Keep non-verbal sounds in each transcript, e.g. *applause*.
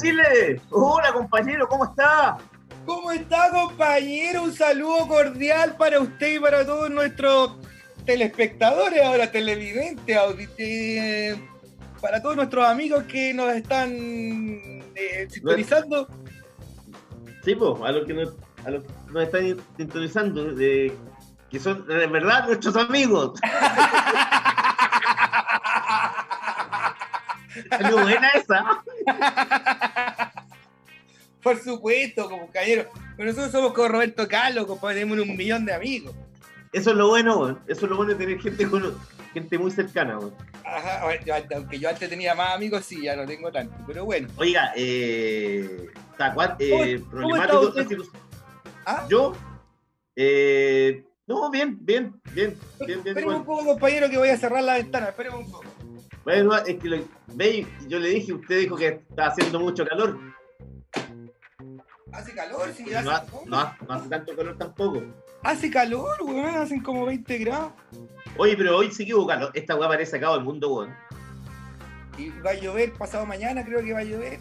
Chile, hola compañero, ¿cómo está? ¿Cómo está, compañero? Un saludo cordial para usted y para todos nuestros telespectadores, ahora televidentes, audite- para todos nuestros amigos que nos están eh, sintonizando. Sí, pues, a los que nos, a los que nos están sintonizando, de, que son de verdad nuestros amigos. *laughs* Muy buena esa. *laughs* Por supuesto, compañero. Pero nosotros somos como Roberto Carlos, compadre, tenemos un millón de amigos. Eso es lo bueno. Eso es lo bueno de tener gente con gente muy cercana. Ajá, aunque yo antes tenía más amigos, sí, ya no tengo tanto. Pero bueno. Oiga, eh, eh, ¿Cómo- cómo problemático ¿Ah? Yo, eh, no, bien, bien, bien, bien, bien. Esperemos un poco, compañero, que voy a cerrar la ventana. Esperemos un poco. Bueno, es que lo, ve, yo le dije, usted dijo que está haciendo mucho calor. Hace calor, sí, no, no ha- no hace tanto calor tampoco. hace calor, weón, hacen como 20 grados. Oye, pero hoy sí que hubo calor. Esta weá parece acabado del mundo, weón. Y va a llover pasado mañana, creo que va a llover.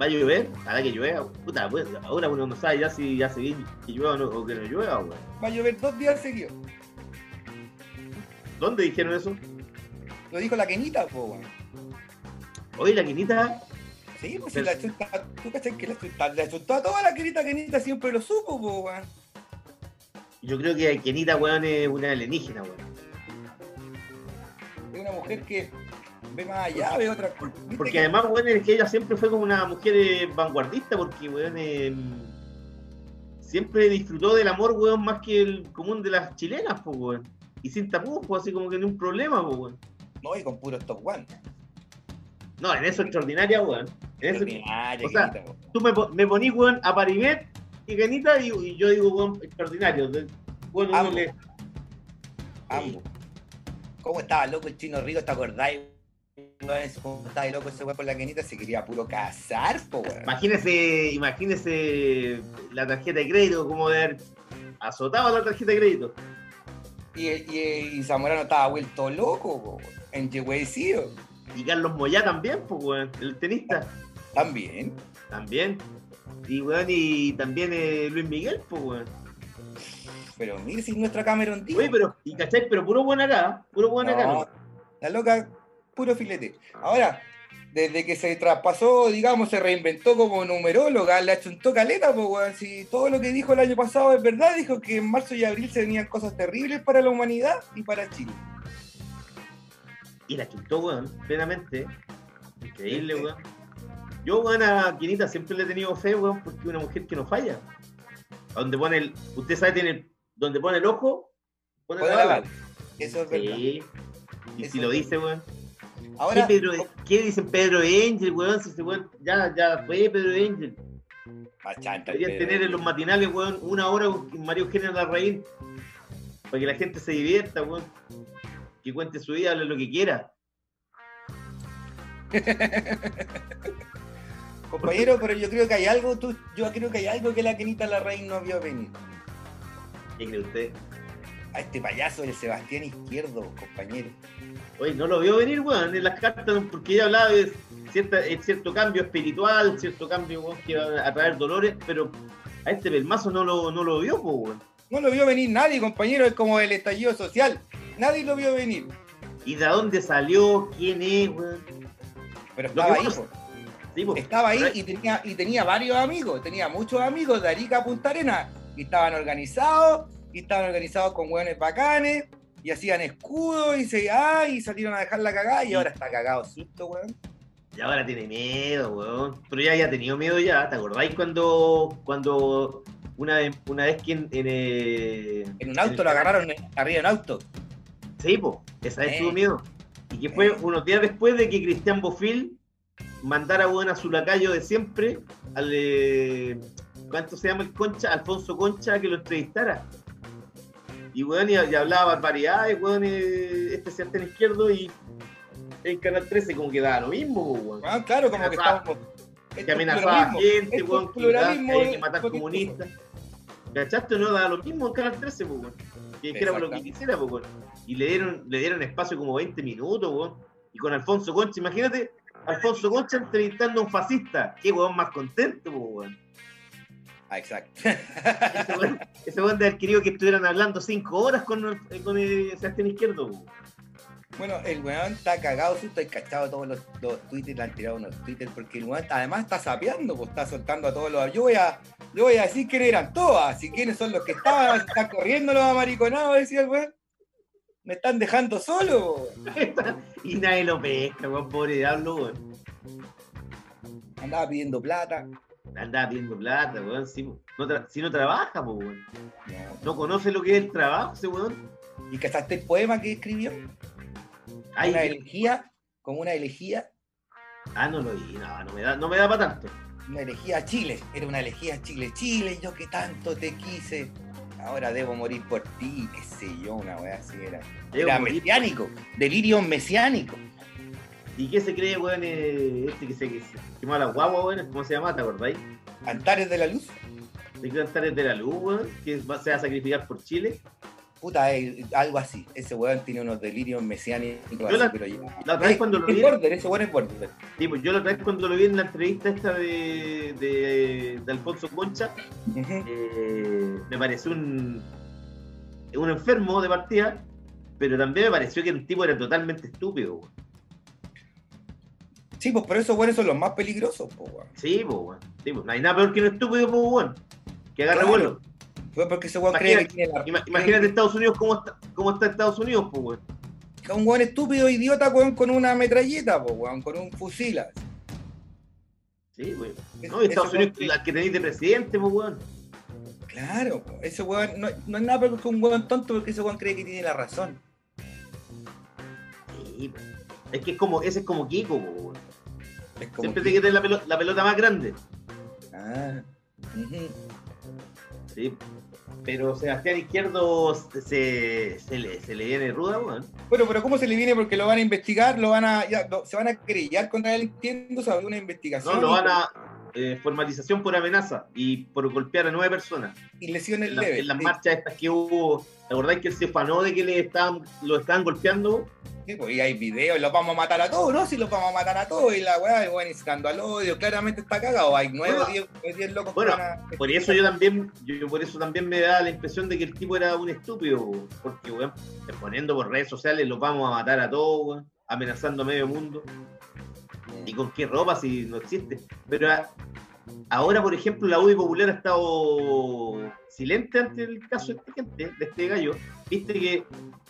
¿Va a llover? Para que llueva. Puta, pues, ahora uno no sabe ya si ya se que llueva o, no- o que no llueva, weón. Va a llover dos días seguidos. ¿Dónde dijeron eso? Lo dijo la Kenita, po, weón. Oye, la quinita, Sí, pues si la chunta, tú que la chunta, la chunta a toda la Kenita, Kenita siempre lo supo, po, weón. yo creo que Kenita, weón, es una alienígena, weón. Es una mujer que ve más allá, ve otra cosa. ¿Viste Porque que- además, weón, es que ella siempre fue como una mujer eh, vanguardista, porque, weón, eh, siempre disfrutó del amor, weón, más que el común de las chilenas, pues, weón. Y sin tapujos, así como que ni un problema, pues, weón. No, y con puros top one. No, en eso extraordinaria, weón. En eso, Extraordinaria, o sea, Kenita, po. tú me, me ponís, weón, a Paribet y Kenita y, y yo digo, weón, extraordinario. Bueno, Ambos. le- Ambos. ¿Cómo estaba loco el chino rico? ¿Te acordáis? ¿Cómo estaba loco ese weón con la Kenita? Se quería puro casar, po, weón. Imagínese, imagínese la tarjeta de crédito, como de haber azotado la tarjeta de crédito. Y, y, y Zamorano estaba vuelto loco, po, weón. Enyehuecido. Y Carlos Moyá también, pues, weón, el tenista, También. también. Y, weón, y también eh, Luis Miguel, pues, weón. Pero mire si es nuestra Cameron Díaz. Oye, pero, y cachai, pero puro buen acá, puro buen acá. No, la loca, puro filete. Ahora, desde que se traspasó, digamos, se reinventó como numeróloga, le achuntó caleta, pues, weón. Si todo lo que dijo el año pasado es verdad, dijo que en marzo y abril se venían cosas terribles para la humanidad y para Chile. Y la chutó, weón, plenamente. Increíble, weón. Yo, weón, a Quinita siempre le he tenido fe, weón, porque es una mujer que no falla. A donde pone el. Usted sabe, tiene donde pone el ojo, pone Pone la la bala. Eso es verdad. Sí. Y Eso si lo dice, weón. Ahora, ¿Qué, Pedro, ¿Qué dicen Pedro Angel, weón? Si ese weón ya, ya fue Pedro Angel. machanta, el Deberían tener en los matinales, weón, una hora con María Eugenia Larraín. Para que la gente se divierta, weón. Que cuente su vida, hable lo que quiera. *laughs* Compañero, pero yo creo que hay algo, tú, yo creo que hay algo que la Kenita Larraín no vio venir. ¿Qué cree usted? A este payaso, el Sebastián Izquierdo, compañero. Oye, no lo vio venir, weón, en las cartas, porque ella hablaba de cierta, de cierto cambio espiritual, cierto cambio, weón, que va a traer dolores, pero a este pelmazo no lo, no lo vio, pues, weón. No lo vio venir nadie, compañero, es como el estallido social. Nadie lo vio venir. ¿Y de dónde salió? ¿Quién es? Pero estaba ahí. Sí, estaba ahí y tenía, y tenía varios amigos, tenía muchos amigos de Arica a Punta Arenas. Y estaban organizados, y estaban organizados con hueones bacanes, y hacían escudo y se ah, y salieron a dejar la cagada y ahora está cagado susto, weón. Y ahora tiene miedo, weón. Pero ya había tenido miedo ya. ¿Te acordáis cuando, cuando una vez, una vez que en, en, eh, En un auto lo agarraron arriba de un auto. Sí, po, esa vez Eh. tuvo miedo. Y que fue unos días después de que Cristian Bofil mandara weón, a su lacayo de siempre, al eh, ¿cuánto se llama el Concha? Alfonso Concha, que lo entrevistara. Y weón, y, y hablaba barbaridades, weón, eh, este Sebastián izquierdo y en Canal 13 como que daba lo mismo, weón. Ah, claro, como que estábamos. que amenazaba gente, esto weón, es que, que hay que matar comunistas. ¿Cachaste o no? Daba lo mismo en Canal 13, pues, weón. Que dijera lo que quisiera, weón. Y le dieron, le dieron espacio como 20 minutos, weón. Y con Alfonso Concha, imagínate, Alfonso Concha entrevistando a un fascista. Qué weón más contento, weón. Ah, exacto. Ese weón, de haber querido que estuvieran hablando 5 horas con, el- con el Sebastián Izquierdo. Bueno, el weón está cagado, susto, hay cachado todos los, los twitters, le han tirado unos twitters, porque el weón además está sapeando, pues está soltando a todos los. Yo voy a, yo voy a decir quiénes eran todas, y quiénes son los que estaban, están corriendo los amariconados, decía el weón. Me están dejando solo, *laughs* y nadie lo pesca, weón, pobre diablo, weón. Andaba pidiendo plata. Andaba pidiendo plata, weón. Si no, tra- si no trabaja, pues, weón. No. No conoce lo que es el trabajo, ese weón. ¿Y cachaste el poema que escribió? Ay, una qué- elegía, como una elegía, Ah, no lo vi, no, no me da, no me da para tanto. una elegía a Chile. Era una elegía a Chile. Chile, yo que tanto te quise. Ahora debo morir por ti, qué sé yo, una weá así era. Debo Era morir. mesiánico, delirio mesiánico. ¿Y qué se cree, weón, eh, este que se, que se quemó a la guagua, weón? ¿Cómo se llama? ¿Te acordáis? Antares de la Luz, Se cree Antares de la Luz, weón, que se va a sacrificar por Chile. Puta, eh, algo así. Ese weón tiene unos delirios mesiánicos, Yo así, la- pero ya. la otra vez cuando lo vi- border, ese weón es border. Sí, pues yo la otra vez cuando lo vi en la entrevista esta de, de, de Alfonso Concha, eh, me pareció un, un enfermo de partida, pero también me pareció que el tipo era totalmente estúpido, weón. Sí, pues por eso weones son los más peligrosos, pues weón. Sí, pues, weón. Sí, pues, no hay nada peor que un estúpido, pues, weón. Que agarre Claro. vuelo. Fue porque ese weón Imagínate- cree que tiene la. Ima- Imagínate Estados Unidos cómo está, cómo está Estados Unidos, pues, weón. Un weón estúpido, idiota, weón, con una metralleta, pues weón, con un fusil. así. Sí, weón. Es- No, y Estados Unidos, la que tenéis de presidente, pues, weón. Claro, po, ese weón no, no es nada peor que un weón tonto porque ese weón cree que tiene la razón. Sí, pues. Es que es como, ese es como Kiko, pues, weón. Es como Siempre tiene que tener la, pelo- la pelota más grande. Ah, ujú. Sí. Pero Sebastián Izquierdo se, se, le, se le viene ruda, weón. Bueno, pero ¿cómo se le viene? Porque lo van a investigar, lo van a, ya, lo- se van a querellar contra él, entiendo, sobre una investigación No, lo van a. eh, formalización por amenaza y por golpear a nueve personas. y lesiones En, la- leves. en las sí. marchas estas que hubo, ¿te acordáis que él se fanó de que le estaban, lo estaban golpeando? Sí, pues, y hay videos, los vamos a matar a todos, ¿no? Si los vamos a matar a todos, y la weá, y bueno, incitando al odio, claramente está cagado. Hay nueve Bueno, diez, diez locos bueno. Por eso yo también, yo, por eso también me da la impresión de que el tipo era un estúpido, porque weón, poniendo por redes sociales los vamos a matar a todos, weón, amenazando a medio mundo. ¿Y con qué ropa si no existe? Pero a- ahora, por ejemplo, la UDI Popular ha estado silente ante el caso de esta gente, de este gallo. Viste que,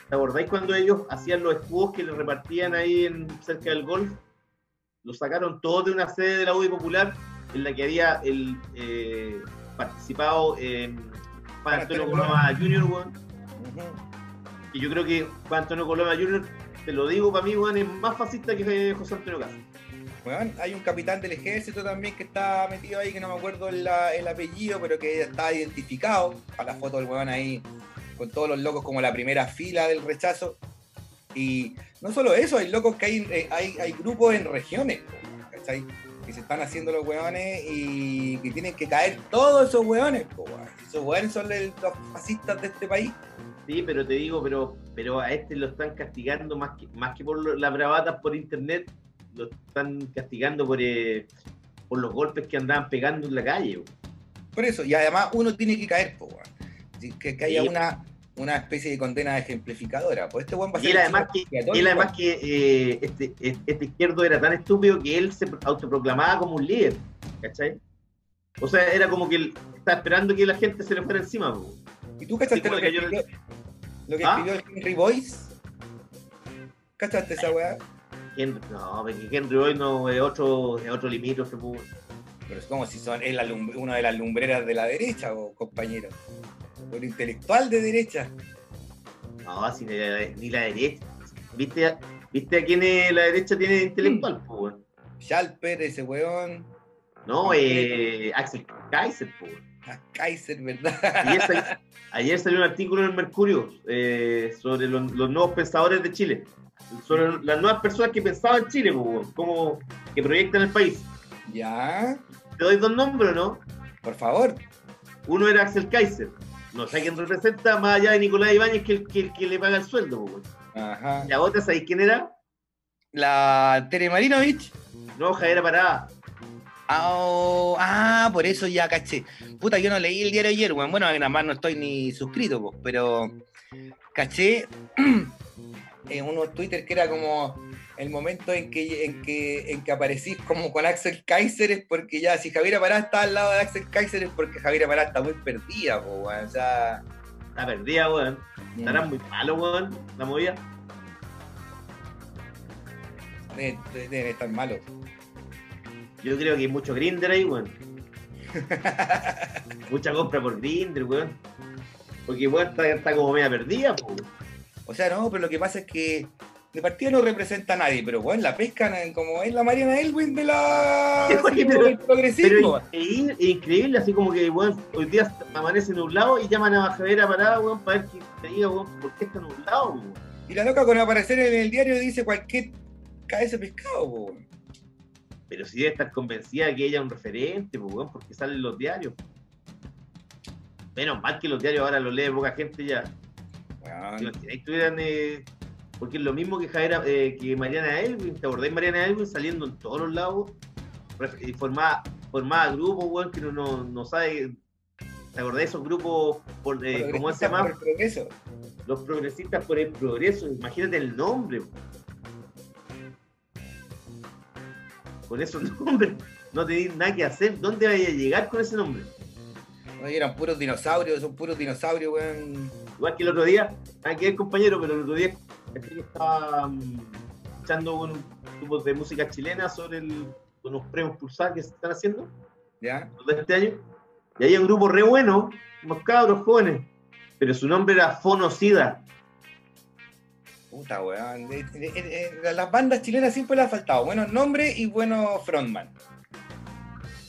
¿te acordáis cuando ellos hacían los escudos que le repartían ahí en, cerca del golf? Los sacaron todos de una sede de la UDI Popular en la que había el, eh, participado Juan Antonio Coloma Jr., weón. Y yo creo que Juan Antonio Coloma Jr., te lo digo, para mí, weón, es más fascista que José Antonio Castro. Weón, hay un capitán del ejército también que está metido ahí, que no me acuerdo el, apellido, pero que está identificado. A la foto del weón ahí, con todos los locos como la primera fila del rechazo. Y no solo eso, hay locos que hay, eh, hay, grupos en regiones, ¿cachai? Que se están haciendo los weones y que tienen que caer todos esos weones. Esos weones son los fascistas de este país. Sí, pero te digo, pero, pero a este lo están castigando más que, más que por las bravatas por internet, lo están castigando por, eh, por los golpes que andaban pegando en la calle. Por eso, y además uno tiene que caer, po, weón. Así Que, que haya una, una especie de condena ejemplificadora. Pues este va a Y ser él el además que, expiatorio, él además weón. que eh, este, este izquierdo era tan estúpido que él se autoproclamaba como un líder, ¿cachai? O sea, era como que él estaba esperando que la gente se le fuera encima. weón. Y tú cachaste lo que Lo que ¿Ah? escribió Henry Boyce. ¿Cachaste esa weá? Henry, no, porque Henry hoy no es otro, es otro limítrofe, pues. Pero es como si son una de las lumbreras de la derecha, compañero. Un intelectual de derecha. No, si ni la, ni la derecha. ¿Viste, ¿Viste a quién es la derecha tiene intelectual, pues, weón? Schalper, ese weón. No, eh, Axel Kaiser, pues. A Kaiser, ¿verdad? Ayer, sal- ayer salió un artículo en el Mercurio eh, sobre los, los nuevos pensadores de Chile. Sobre las nuevas personas que pensaban en Chile, pues, como que proyectan el país. ya, Te doy dos nombres, ¿no? por favor. Uno era Axel Kaiser. No sé quién representa más allá de Nicolás Ibáñez que el que, le paga el sueldo. pues. Ajá. Y a otra, ¿sabéis quién era? La Tere Marinovich. No, Javiera Parada. Ah, oh, ah, por eso ya caché. Puta, yo no leí el diario ayer, weón. Bueno, nada más no estoy ni suscrito, pues, pero caché *clears throat* en unos Twitter que era como el momento en que, en que, en que aparecís como con Axel Kaiser es porque ya, si Javiera Pará está al lado de Axel Kaiser es porque Javiera Pará está muy perdida, po, weón. O sea. Está perdida, weón. Estarán muy malos, weón. La movida. Deben, deben estar malos. Yo creo que hay mucho Grinder ahí, weón. *laughs* Mucha compra por Grinder, weón. Porque, weón, está, está como media perdida, po. O sea, no, pero lo que pasa es que de partida no representa a nadie, pero bueno, la pescan como es la Mariana Elwin de la *laughs* Sí, así pero- del progresismo. Pero es increíble, es increíble, así como que, weón, hoy día amanece nublado y llaman a Javiera Parada, weón, para ver que te diga, weón, por qué está nublado, weón. Y la loca con aparecer en el diario dice cualquier cabeza de pescado, po, weón. Pero si debe estar convencida de que ella es un referente, pues, weón, porque salen los diarios. Menos mal que los diarios ahora los lee poca gente ya. Si eh, porque es lo mismo que Javiera, eh, que Mariana Elwin, ¿te acordás de Mariana Elwin saliendo en todos los lados? Y formaba, formaba grupos, weón, que uno no, no sabe. ¿Te acordás de esos grupos, por, eh, ¿cómo se llama? por el progreso. Los progresistas por el progreso, imagínate el nombre. Con esos *laughs* nombres, no tenéis nada que hacer. ¿Dónde vais a llegar con ese nombre? No, eran puros dinosaurios, son puros dinosaurios, weón. Igual que el otro día, que ver compañero, pero el otro día estaba mm, escuchando un grupo de música chilena sobre el- unos premios Pulsar que se están haciendo ¿Ya? de este año. Y hay un grupo re bueno, unos cabros jóvenes, pero su nombre era Fonocida. Puta, weón. De- de- de- las bandas chilenas siempre les ha faltado buenos nombres y buenos frontman.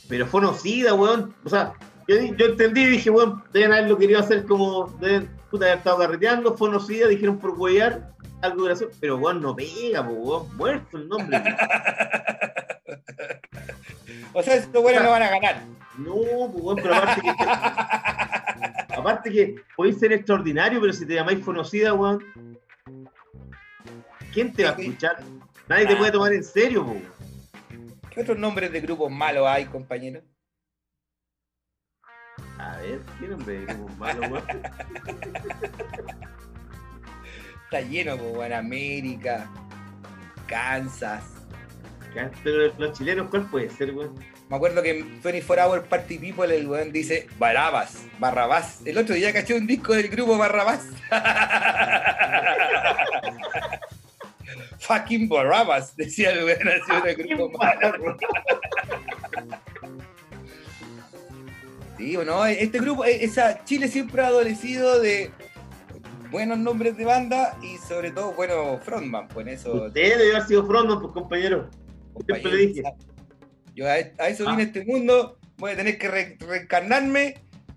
Pero Fonocida, weón. O sea, yo, yo entendí y dije, weón, deben haberlo querido hacer como, deben puta, haber estado carreteando, Fonocida, dijeron por huear, algo gracioso, pero weón no pega, po, weón, muerto el nombre. *laughs* O sea, estos buenos no van a ganar. No, pues weón, pero aparte que. aparte que podéis ser extraordinario, pero si te llamáis Fonocida, weón. ¿Quién te va a escuchar? Nadie te puede tomar en serio, po. weón. ¿Qué otros nombres de grupos malos hay, compañero? ¿Qué nombre de grupo malo, weón? Está lleno, po, weón. América, Kansas. Pero los chilenos, ¿cuál puede ser, weón? Me acuerdo que en 24 Hour Party People el weón dice Barabas, Barrabás. El otro día caché un disco del grupo Barrabás. *laughs* Fucking Barrabas, decía el weón así un grupo malo. Sí, o no, este grupo, eh, esa Chile siempre ha adolecido de buenos nombres de banda y sobre todo buenos frontman, pues en eso. Usted debe haber sido frontman, pues compañero. compañero, dije. Yo a, a eso Ah. vine a este mundo, voy a tener que re- reencarnarme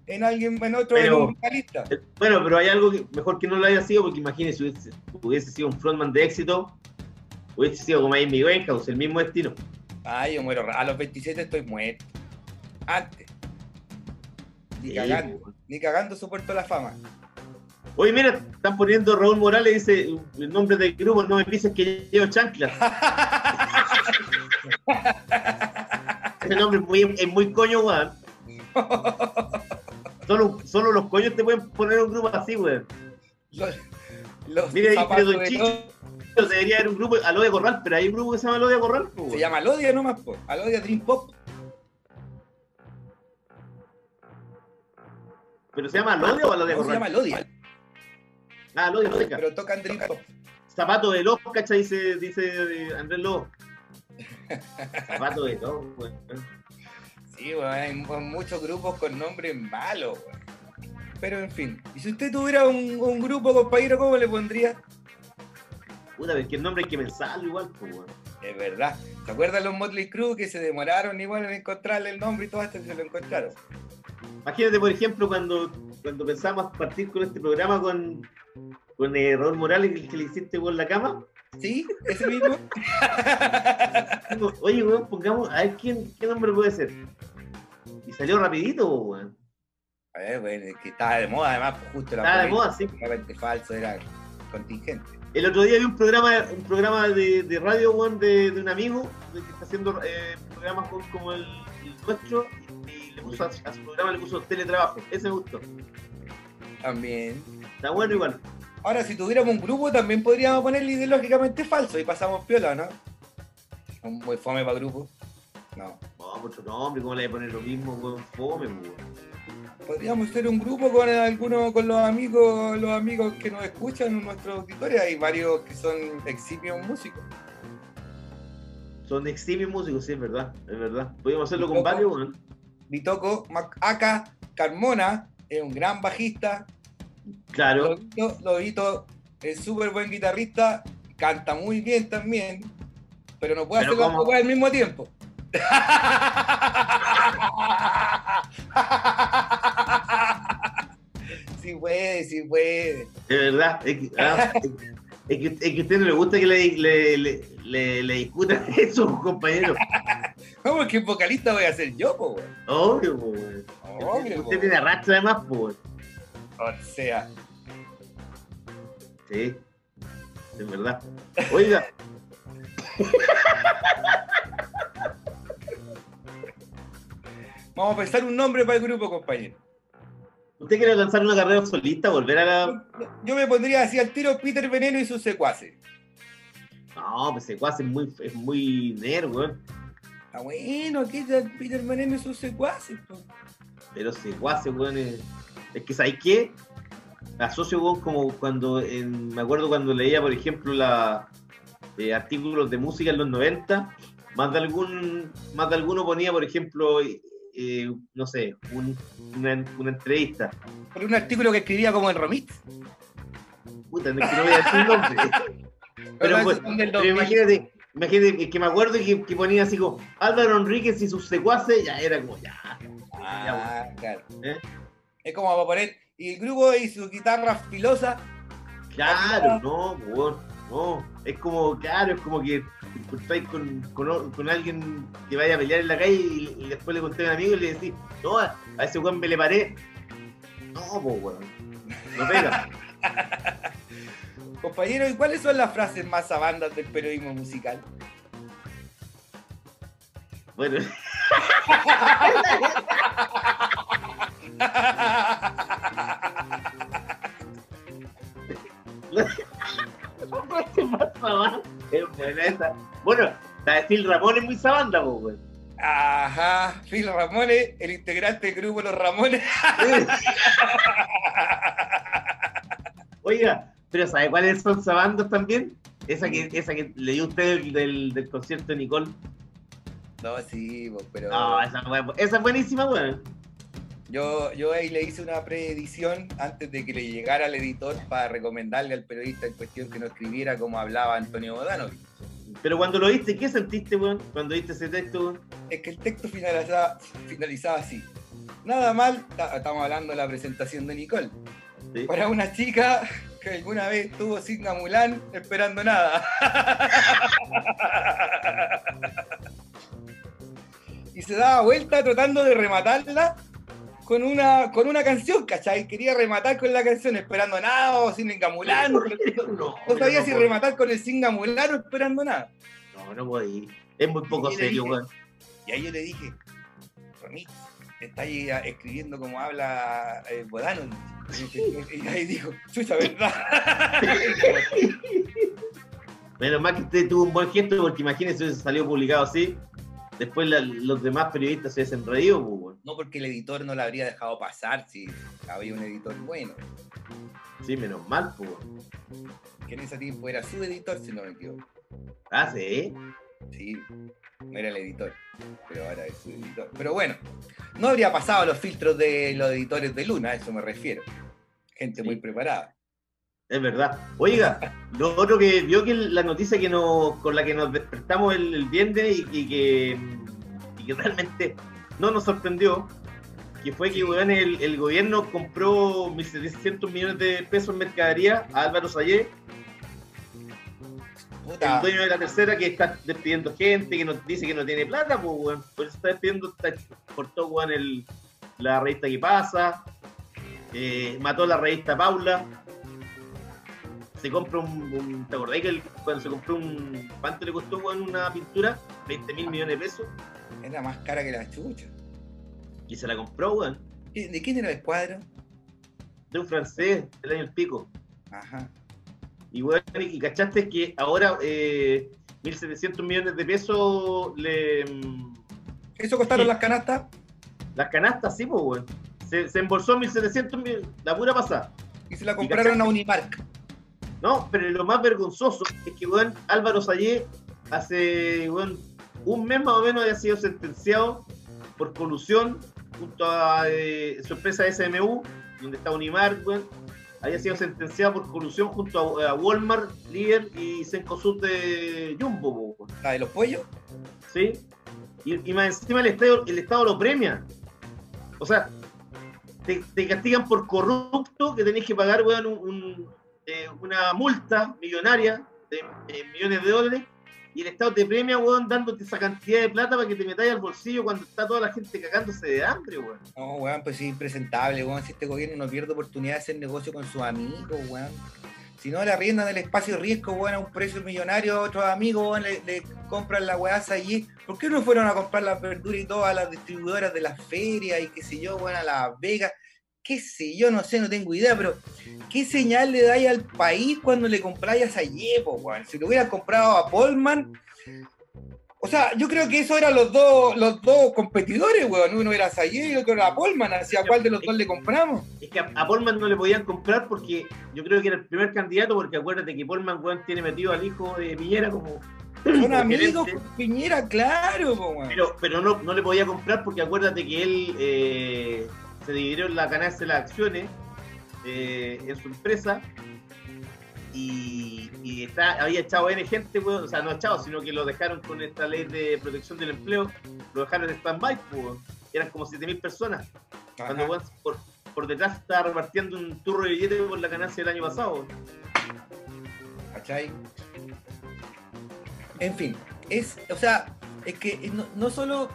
en alguien, en otro, Pero- en un vocalista. Eh, Bueno, pero hay algo que mejor que no lo haya sido, porque imagínese, hubiese, hubiese sido un frontman de éxito, hubiese sido como Amy Winehouse, el mismo destino. Ay, yo muero. A los 27 estoy muerto. Antes. Ni cagando. Ni cagando soporto la fama. Oye, mira, están poniendo Raúl Morales, dice el nombre del grupo, no me dices que llevo chanclas. *laughs* Ese nombre es muy, es muy coño, weón. *laughs* Solo, solo los coños te pueden poner un grupo así, weón. Los, los Mira, zapatos Don de Chicho. Debería haber un grupo, Aloe Corral, pero hay un grupo que se llama Aloe Corral, po, Se llama Alodia nomás, po. Alodia Dream Pop. ¿Pero se llama Aloe o Aloe No, se Corral? llama Alodia. Ah, Lógica. pero tocan dream pop. Zapato de los, ¿cachai? Dice, dice eh, Andrés Lobo. Zapato de los, weón. Sí, weón, hay mu- muchos grupos con nombres malos, weón. Pero en fin, y si usted tuviera un, un grupo, compañero, ¿cómo le pondría? Puta, es que el nombre hay que pensarlo igual, pues, weón. Es verdad. ¿Se acuerdan los Motley Crue que se demoraron igual en encontrarle el nombre y todo hasta que se lo encontraron? Imagínate, por ejemplo, cuando, cuando pensamos partir con este programa con, con eh, Raúl Morales, el que le hiciste con la cama. ¿Sí? ¿Ese mismo? *laughs* Oye, weón, pongamos, a ver quién, qué nombre puede ser. Y salió rapidito, weón. A ver, bueno, es que estaba de moda además, justo la Estaba de moda, sí. Realmente falso, era contingente. El otro día vi un programa, un programa de, de radio, weón, de, de un amigo de que está haciendo eh, programas como el, el nuestro le puso a, a su programa le puso teletrabajo. Ese me gustó. También. Está bueno igual. Ahora, si tuviéramos un grupo, también podríamos ponerle ideológicamente falso y pasamos piola, ¿no? Un muy fome para grupo. No. No, mucho nombre, ¿cómo le voy a poner lo mismo, weón? Fome, weón. Podríamos ser un grupo con algunos, con los amigos, los amigos que nos escuchan en nuestro auditorio. Hay varios que son eximios músicos. Son eximios músicos, sí, es verdad, es verdad. Podríamos hacerlo ¿Y con varios, weón. Bitoco, Macaca, Carmona, es un gran bajista. Claro. Lobito, Lobito es súper buen guitarrista, canta muy bien también, pero no puede Pero hacer las cosas al mismo tiempo. *laughs* Sí puede, sí puede. De verdad, es que, es, a usted no le gusta que le, le, le, le, le discutan *laughs* eso, compañero. ¿Cómo es que vocalista voy a ser yo, po, weón? Obvio, po, weón. Obvio, po, Usted tiene arrastre además, po, weón. O sea, Sí, es verdad. Oiga, *laughs* vamos a pensar un nombre para el grupo, compañero. ¿Usted quiere lanzar una carrera solista, volver a la... Yo me pondría así al tiro Peter Veneno y sus secuaces. No, pues ese cuase es muy, es muy nerd, weón. Ah, bueno, ¿qué es Peter Veneno y sus secuaces? po? Pero ese cuase, weón, es... Es que, ¿sabes qué? Asocio, weón, como cuando... en- me acuerdo cuando leía, por ejemplo, la... eh, artículos de música en los 90, más de algún más de alguno ponía, por ejemplo, eh, no sé, un- una, una entrevista. Por un artículo que escribía como el Romit. Puta, no, es que no voy a decir nombre. *laughs* Pero, del pero 2000. imagínate, imagínate que me acuerdo que, que ponía así como Álvaro Enríquez y sus secuaces, ya era como ya. Ah, claro. ¿eh? Es como para poner. Y el grupo y su guitarra filosa. Claro, no, weón, no. Es como, claro, es como que te encontráis con, con, con alguien que vaya a pelear en la calle y, y después le conté a un amigo y le decís, no, a a ese weón me le paré. No, pues weón. No pega. *laughs* Compañero, ¿y cuáles son las frases más abandas del periodismo musical? Bueno, *laughs* *laughs* Bueno, la de Phil Ramón es muy sabanda, pues, weón. Ajá, Phil Ramones, el integrante del grupo Los Ramones. *laughs* Oiga, pero ¿sabe cuáles son sabandas también? Esa que, esa que le dio usted del, del, del concierto de Nicole. No, sí, pero No, esa, esa es buenísima, weón. yo, yo ahí le hice una preedición antes de que le llegara al editor para recomendarle al periodista en cuestión que no escribiera como hablaba Antonio Bodanovich. Pero cuando lo viste, ¿qué sentiste, weón? Cuando viste ese texto, weón. Es que el texto finalizaba, finalizaba así. Nada mal, ta- estamos hablando de la presentación de Nicole. Sí. Para una chica que alguna vez estuvo sin Mulan esperando nada. *laughs* y se daba vuelta tratando de rematarla con una, con una canción, ¿cachai? Quería rematar con la canción esperando nada o sin Mulan. No, No sabía no si puedo. rematar con el Singa Mulan o esperando nada. No, no puedo ir. Es muy poco serio, weón. Y ahí yo le dije, Romix, está ahí ah, escribiendo como habla eh, Bodano. Y ahí dijo, chucha, ¿verdad? *laughs* Menos mal que usted tuvo un buen gesto, porque imagínese si hubiese salido publicado así. Después la- los demás periodistas se hubiesen reído, pues, weón. no porque el editor no la habría dejado pasar si había un editor bueno. Sí, menos mal, pues. Que en ese tiempo era su editor, si no me equivoco. Ah, sí. Sí, no era el editor, pero ahora es su editor. Pero bueno, no habría pasado los filtros de los editores de Luna, a eso me refiero. Gente Sí. muy preparada. Es verdad. Oiga, lo otro que vio que la noticia que nos, con la que nos despertamos el, el viernes y, y que, y que realmente no nos sorprendió, que fue que weón, el, el gobierno compró 1.700 millones de pesos en mercadería a Álvaro Sayé, el dueño de la tercera que está despidiendo gente, que nos dice que no tiene plata, pues weón. Por eso está despidiendo, cortó weón el, la revista que pasa, eh, mató la revista Paula. Se compra un, un- ¿te acordás que el- cuando se compró un, ¿cuánto le costó weón, una pintura? 20 mil millones de pesos. era más cara que la chucha. Y se la compró, weón, ¿De de quién era el cuadro? de un francés del año el pico. Ajá. Y weón, y cachaste que ahora eh, 1.700 millones de pesos le... mm, ¿Eso costaron Sí. las canastas? Las canastas, sí, pues, weón. Se, se embolsó 1.700 mil, la pura pasada. Y se la compraron a Unimark. No, pero lo más vergonzoso es que, weón, Álvaro Sayé hace, weón, un mes más o menos había sido sentenciado por colusión junto a eh, su empresa SMU, donde está Unimark, weón. Había sido sentenciado por colusión junto a, a Walmart, Líder y Cencosud de Jumbo, weón. La de los pollos. ¿sí? Y, y más encima el Estado, el Estado lo premia. O sea, te, te castigan por corrupto que tenés que pagar, weón, un- un, eh, una multa millonaria de eh, millones de dólares y el Estado te premia, weón, dándote esa cantidad de plata para que te metáis al bolsillo cuando está toda la gente cagándose de hambre, weón. No, weón, pues sí, impresentable, weón. Si este gobierno no pierde oportunidad de hacer negocio con sus amigos, weón. Si no le arriendan el espacio riesgo, weón, a un precio millonario, a otros amigos, le, le compran la weá allí. ¿Por qué no fueron a comprar las verduras y todo a las distribuidoras de las ferias y qué sé yo, weón, a Las Vegas? Qué sé yo, no sé, no tengo idea, pero ¿qué señal le dais al país cuando le compráis a Sayepo, weón? Si lo hubieras comprado a Polman, o sea, yo creo que eso eran los dos, los dos competidores, weón. Uno era Sayé y otro era Polman. ¿Hacia cuál de los dos le compramos? Es que a, a Polman no le podían comprar porque yo creo que era el primer candidato, porque acuérdate que Polman, weón, tiene metido al hijo de Piñera como... Son *coughs* amigos con Piñera, claro, weón. Pero, pero no, no le podía comprar porque acuérdate que él eh, se dividió en la ganancia de las acciones eh, en su empresa y, y está, había echado N gente, weón, o sea, no echado, sino que lo dejaron con esta ley de protección del empleo, lo dejaron en stand-by, pues, eran como 7.000 personas, cuando weón, por, por detrás estaba repartiendo un turro de billetes por la ganancia del año pasado. ¿Cachai? En fin, es, o sea, es que no, no solo,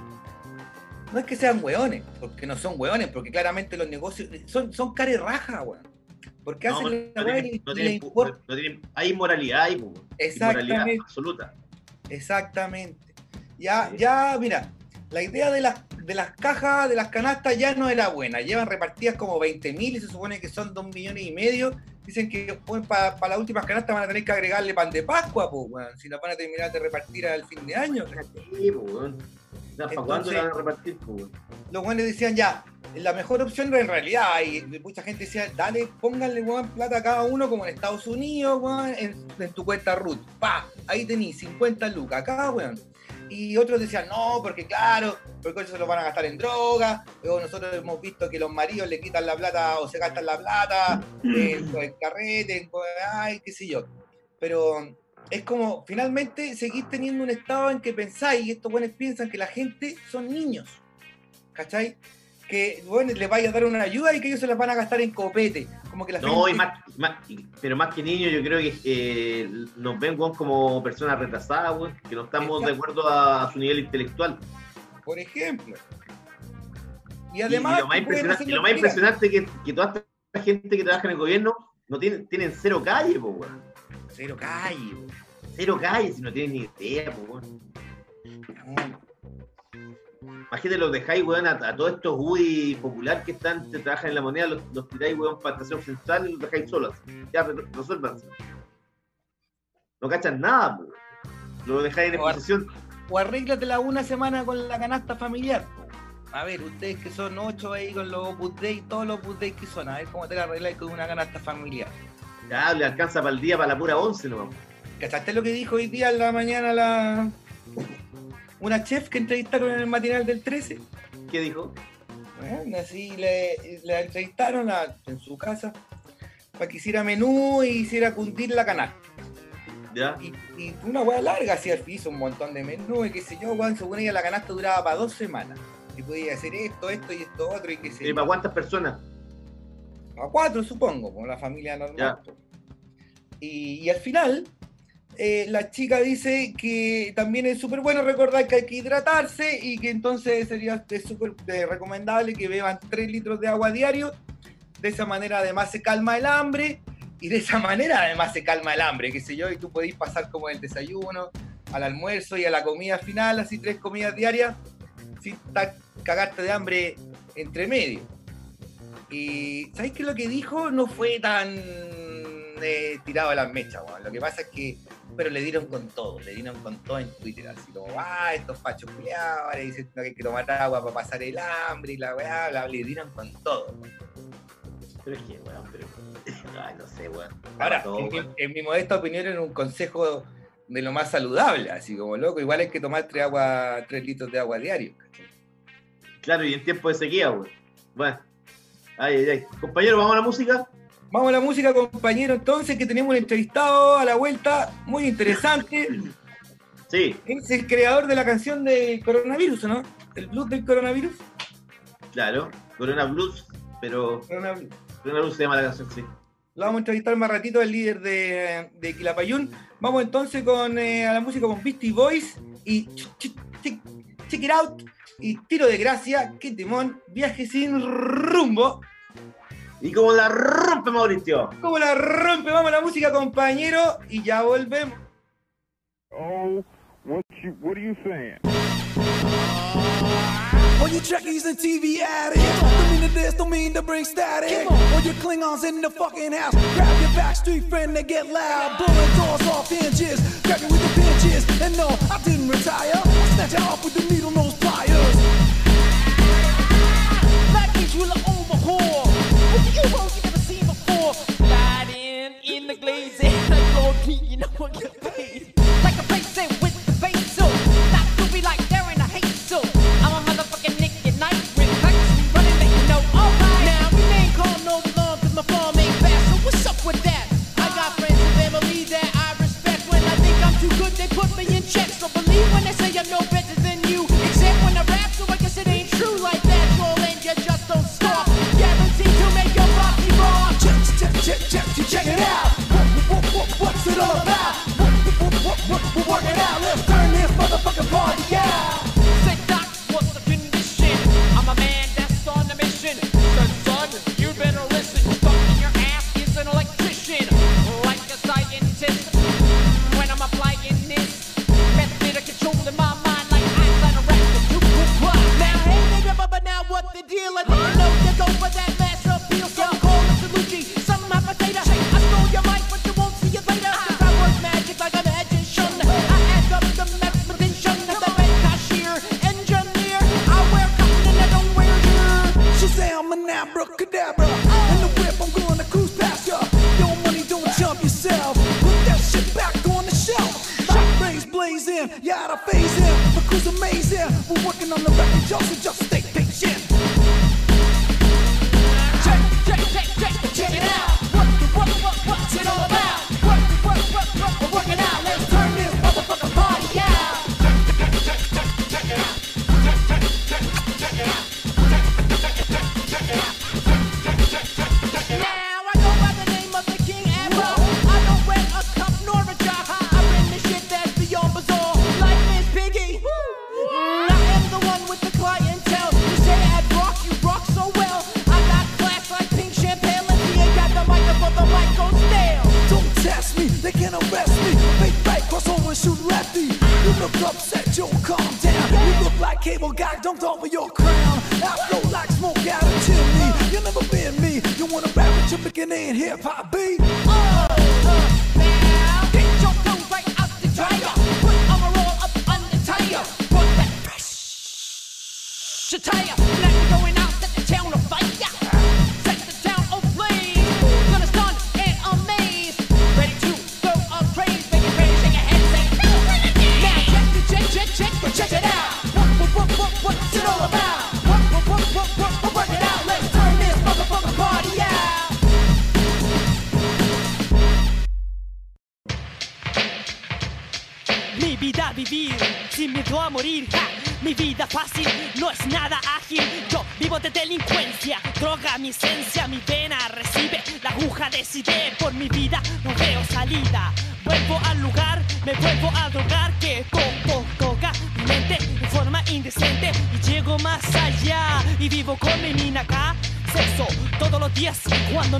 no es que sean hueones, porque no son hueones, porque claramente los negocios son, son care raja, weón. Porque No, hacen la no weá tienen- y no tienen- tienen- hay inmoralidad ahí, weón. inmoralidad absoluta. Exactamente. Ya, Sí. ya, mira, la idea de las, de las cajas, de las canastas ya no era buena. Llevan repartidas como 20 mil y se supone que son 2 millones y medio. Dicen que para las últimas canastas van a tener que agregarle pan de Pascua, pues, weón, si las van a terminar de repartir al fin de año. Sí, ¿Para cuándo Entonces- la van a repartir, pues? Los weones decían ya, la mejor opción en realidad, y mucha gente decía, dale, pónganle weón, plata a cada uno como en Estados Unidos, weón, en, en tu cuenta root. Pa, ahí tenís 50 lucas, acá, weón. Y otros decían, no, porque claro, porque ellos se lo van a gastar en droga. Luego nosotros hemos visto que los maridos le quitan la plata o se gastan la plata *clears throat* en, en carrete, en ay, qué sé yo. Pero es como, finalmente, seguís teniendo un estado en que pensáis, y estos buenos piensan que la gente son niños. ¿Cachai? Que, bueno, les vaya a dar una ayuda y que ellos se las van a gastar en copete. Como que la No, y más, más- pero más que niños, yo creo que eh, nos ven como personas retrasadas, weón, que no estamos de acuerdo a, su nivel intelectual. por ejemplo. Y además, y lo más impresionante, lo más impresionante es que, que toda esta gente que trabaja en el gobierno no tienen, tienen cero calle, pues, weón. Cero calle, weón. Cero calle, si no tienen ni idea, pues, weón. No, Imagínate, los dejáis, weón, a, a todos estos UDI popular que están, que trabajan en la moneda, los, los tiráis, weón, para estación central y los dejáis solos. Ya, re- resuélvanse. No cachan nada, pues. Lo dejáis en exposición. O arréglatela una semana con la canasta familiar. po. a ver, ustedes que son ocho ahí con los Opus Dei, todos los Opus Dei que son, a ver cómo te la arregláis con una canasta familiar. Ya, le alcanza para el día, para la pura once nomás. ¿Cachaste lo que dijo hoy día en la mañana la una chef que entrevistaron en el matinal del 13? ¿Qué dijo? Bueno, así le, le entrevistaron a- en su casa para que hiciera menú y hiciera cundir la canasta. Ya. Y, y una hueá larga, así hizo un montón de menú y qué sé yo, weón, según ella la canasta duraba para dos semanas. Y podía hacer esto, esto y esto otro y qué sé ¿Y para cuántas personas? A cuatro, supongo, con la familia normal. Y al final, eh, la chica dice que también es súper bueno recordar que hay que hidratarse y que entonces sería súper recomendable que beban 3 litros de agua diario. De esa manera además se calma el hambre y de esa *laughs* manera además se calma el hambre, qué sé yo, y tú podéis pasar como el desayuno, al almuerzo y a la comida final, así tres comidas diarias, sin cagarte de hambre entre medio. Y ¿sabéis que lo que dijo no fue tan eh, tirado a las mechas? Lo que pasa es que, pero le dieron con todo, le dieron con todo en Twitter, así como, ah, estos fachos culiados, ahora dicen que hay que tomar agua para pasar el hambre y la weá, bla, bla, le dieron con todo. Pero es que, weón, pero. *laughs* Ay, no sé, weón. Ahora, Todo, en, mi, weón. en mi modesta opinión, era un consejo de lo más saludable, así como loco, igual hay que tomar tres, agua, tres litros de agua diario. Claro, y en tiempo de sequía, weón. Bueno. Ay, ay, ay. Compañero, ¿vamos a la música? Vamos a la música, compañero, entonces, que tenemos un entrevistado a la vuelta, muy interesante. Sí, Es el creador de la canción del coronavirus, ¿no? El blues del coronavirus. claro. Corona Blues, pero Coronavirus. Corona Blues se llama la canción, sí. Lo vamos a entrevistar más ratito al líder de, de Quilapayún. Vamos entonces con, eh, a la música con Beastie Boys y ch- ch- check, check it out y tiro de gracia, qué temón, viaje sin rumbo. Y como la rompe Mauricio. ¿Cómo la rompe? Vamos a la música, compañero, y ya volvemos. Oh, what you what are you saying? All you Trekkies and TV addicts Don't mean to this, don't mean to bring static All you Klingons in the fucking house Grab your backstreet friend, they get loud Blowing doors off hinges Grab you with the pinches And no, I didn't retire I snatch you off with the needle nose pliers overhaul With the Euros you never seen before? Riding in the glazing Like *laughs* Lord P, you know what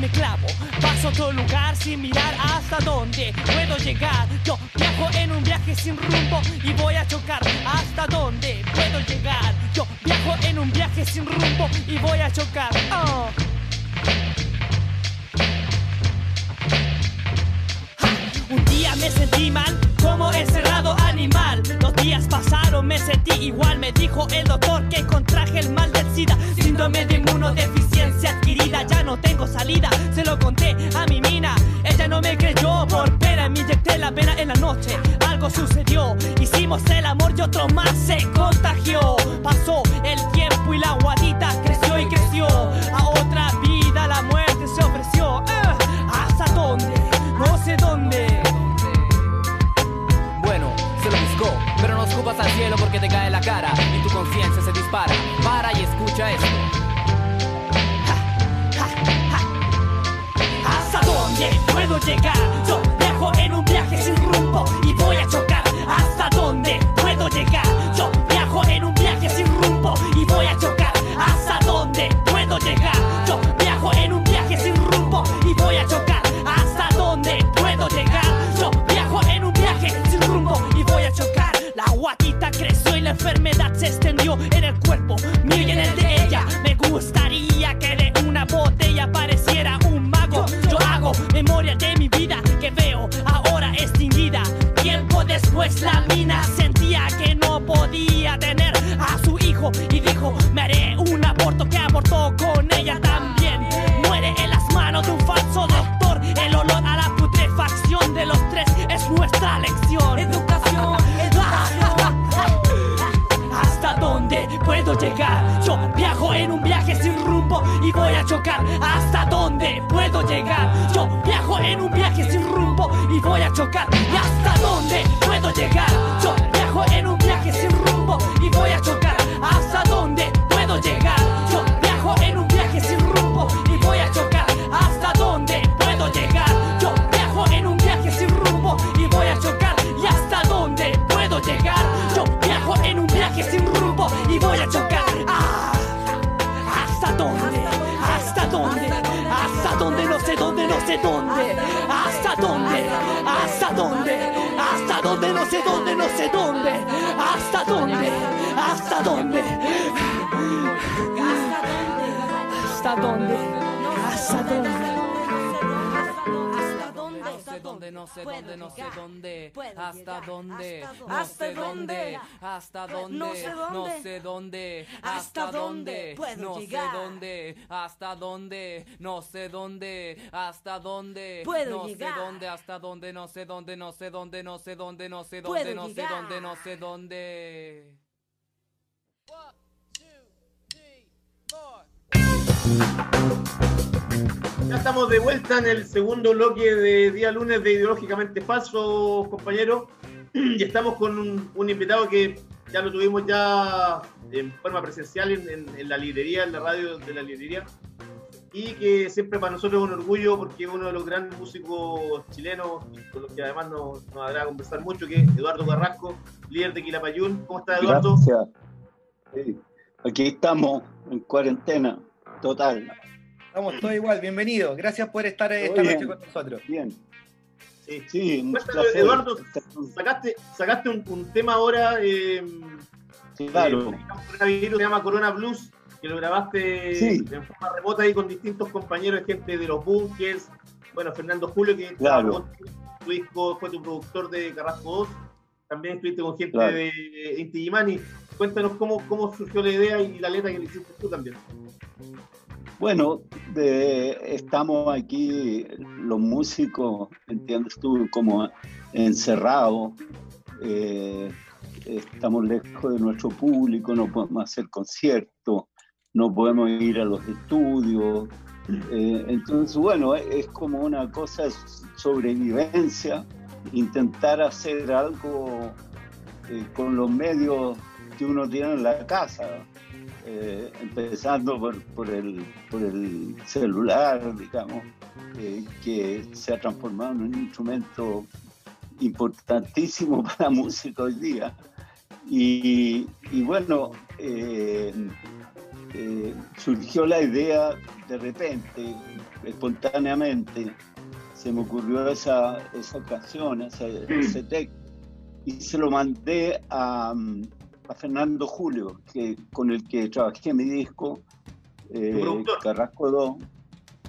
me clavo. Paso otro lugar sin mirar hasta dónde puedo llegar. Yo viajo en un viaje sin rumbo y voy a chocar hasta dónde puedo llegar. Yo viajo en un viaje sin rumbo y voy a chocar. Oh. Un día me sentí mal, como encerrado animal. Los días pasaron, me sentí igual. Me dijo el doctor que contraje el mal del SIDA. Síndrome de inmunodeficiencia adquirida, ya no tengo salida. Se lo conté a mi mina, ella no me creyó. Por pena me inyecté la vena en la noche. Algo sucedió, hicimos el amor y otro más se contagió. Pasó el tiempo y la guadita creció y creció. Escupas al cielo porque te cae la cara y tu conciencia se dispara. Para y escucha esto. ¿Hasta dónde puedo llegar? Yo viajo en un viaje sin rumbo y voy a chocar. ¿Hasta dónde puedo llegar? Yo viajo en un viaje sin rumbo y voy a chocar. ¿Hasta dónde puedo llegar? Enfermedad se extendió en el cuerpo mío y en el de ella. Me gustaría que de una botella pareciera un mago. Yo hago memoria de mi vida que veo ahora extinguida. Tiempo después la mina sentía que no podía tener puedo llegar? Yo viajo en un viaje sin rumbo y voy a chocar. ¿Hasta dónde puedo llegar? Yo viajo en un viaje sin rumbo y voy a chocar. ¿Y hasta dónde puedo llegar? Yo viajo en un viaje sin rumbo y voy a chocar. ¿Hasta dónde puedo llegar? Yo viajo en un y voy a chocar. Ah, ¿Hasta dónde? ¿Hasta dónde? ¿Hasta dónde? No sé dónde, no sé dónde. ¿Hasta dónde? ¿Hasta dónde? ¿Hasta dónde? No sé dónde, no sé dónde. ¿Hasta dónde? ¿Hasta dónde? ¿Hasta dónde? ¿Hasta dónde? Hasta dónde, no sé dónde, no sé dónde. Hasta dónde, no sé dónde. Hasta dónde, no sé dónde. Hasta dónde, no sé dónde. Hasta dónde, no sé dónde. Hasta dónde, no sé dónde. Hasta dónde, no sé dónde, no sé dónde, no sé dónde, no sé dónde, no sé dónde, no sé dónde. Ya estamos de vuelta en el segundo bloque de día lunes de Ideológicamente Falso, compañeros. *clears throat* Y estamos con un, un invitado que ya lo tuvimos ya en forma presencial en, en- en la librería, en la radio de la librería. Y que siempre para nosotros es un orgullo porque es uno de los grandes músicos chilenos, con los que además nos, nos agrada conversar mucho, que es Eduardo Carrasco, líder de Quilapayún. ¿Cómo estás, Eduardo? Gracias. Sí. Aquí estamos en cuarentena total. Estamos todos igual, bienvenidos. Gracias por estar esta noche con nosotros. Bien. Sí. Sí, un Cuéntanos, placer. Eduardo, sacaste, sacaste un, un tema ahora eh, Claro. eh, coronavirus, se llama Corona Blues, que lo grabaste Sí. en forma remota ahí con distintos compañeros, gente de los bunkers. Bueno, Fernando Julio, que Claro. tu disco, fue tu productor de Carrasco 2. también estuviste con gente Claro. de Inti Illimani. Cuéntanos cómo, cómo surgió la idea y la letra que le hiciste tú también. Bueno, estamos aquí, los músicos, entiendes tú, como encerrados, eh, estamos lejos de nuestro público, no podemos hacer conciertos, no podemos ir a los estudios. eh, entonces, bueno, es como una cosa de sobrevivencia, intentar hacer algo eh, con los medios que uno tiene en la casa eh, empezando por, por el, por el celular, digamos, eh, que se ha transformado en un instrumento importantísimo *laughs* para la música hoy día. Y, y bueno, eh, eh, surgió la idea de repente, espontáneamente, se me ocurrió esa, esa canción, ese, ese texto, y se lo mandé a, a Fernando Julio, que, con el que trabajé mi disco, eh? Carrasco 2.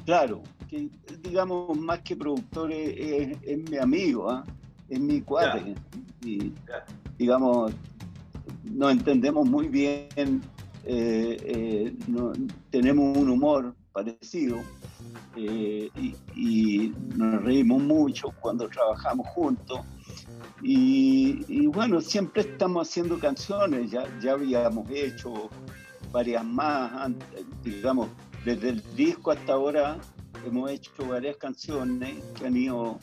Claro, que digamos, más que productor, es, es- es mi amigo, ¿ah? es mi cuate. Y, Ya. digamos, nos entendemos muy bien, eh, eh, no- tenemos un humor parecido y, y nos reímos mucho cuando trabajamos juntos. Y, y bueno, siempre estamos haciendo canciones, ya, ya habíamos hecho varias más, antes, digamos, desde el disco hasta ahora hemos hecho varias canciones que han ido,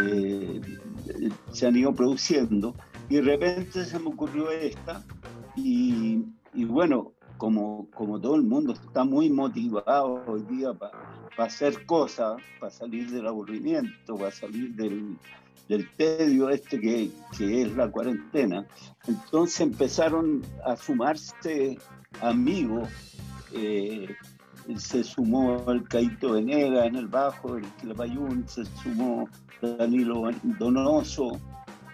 eh, se han ido produciendo y de repente se me ocurrió esta y, y bueno, como, como todo el mundo está muy motivado hoy día para hacer cosas, para salir del aburrimiento, para salir del, del tedio este que, que es la cuarentena. Entonces empezaron a sumarse amigos. eh, se sumó el Caito Venega en el bajo, el Quilapayún, se sumó Danilo Donoso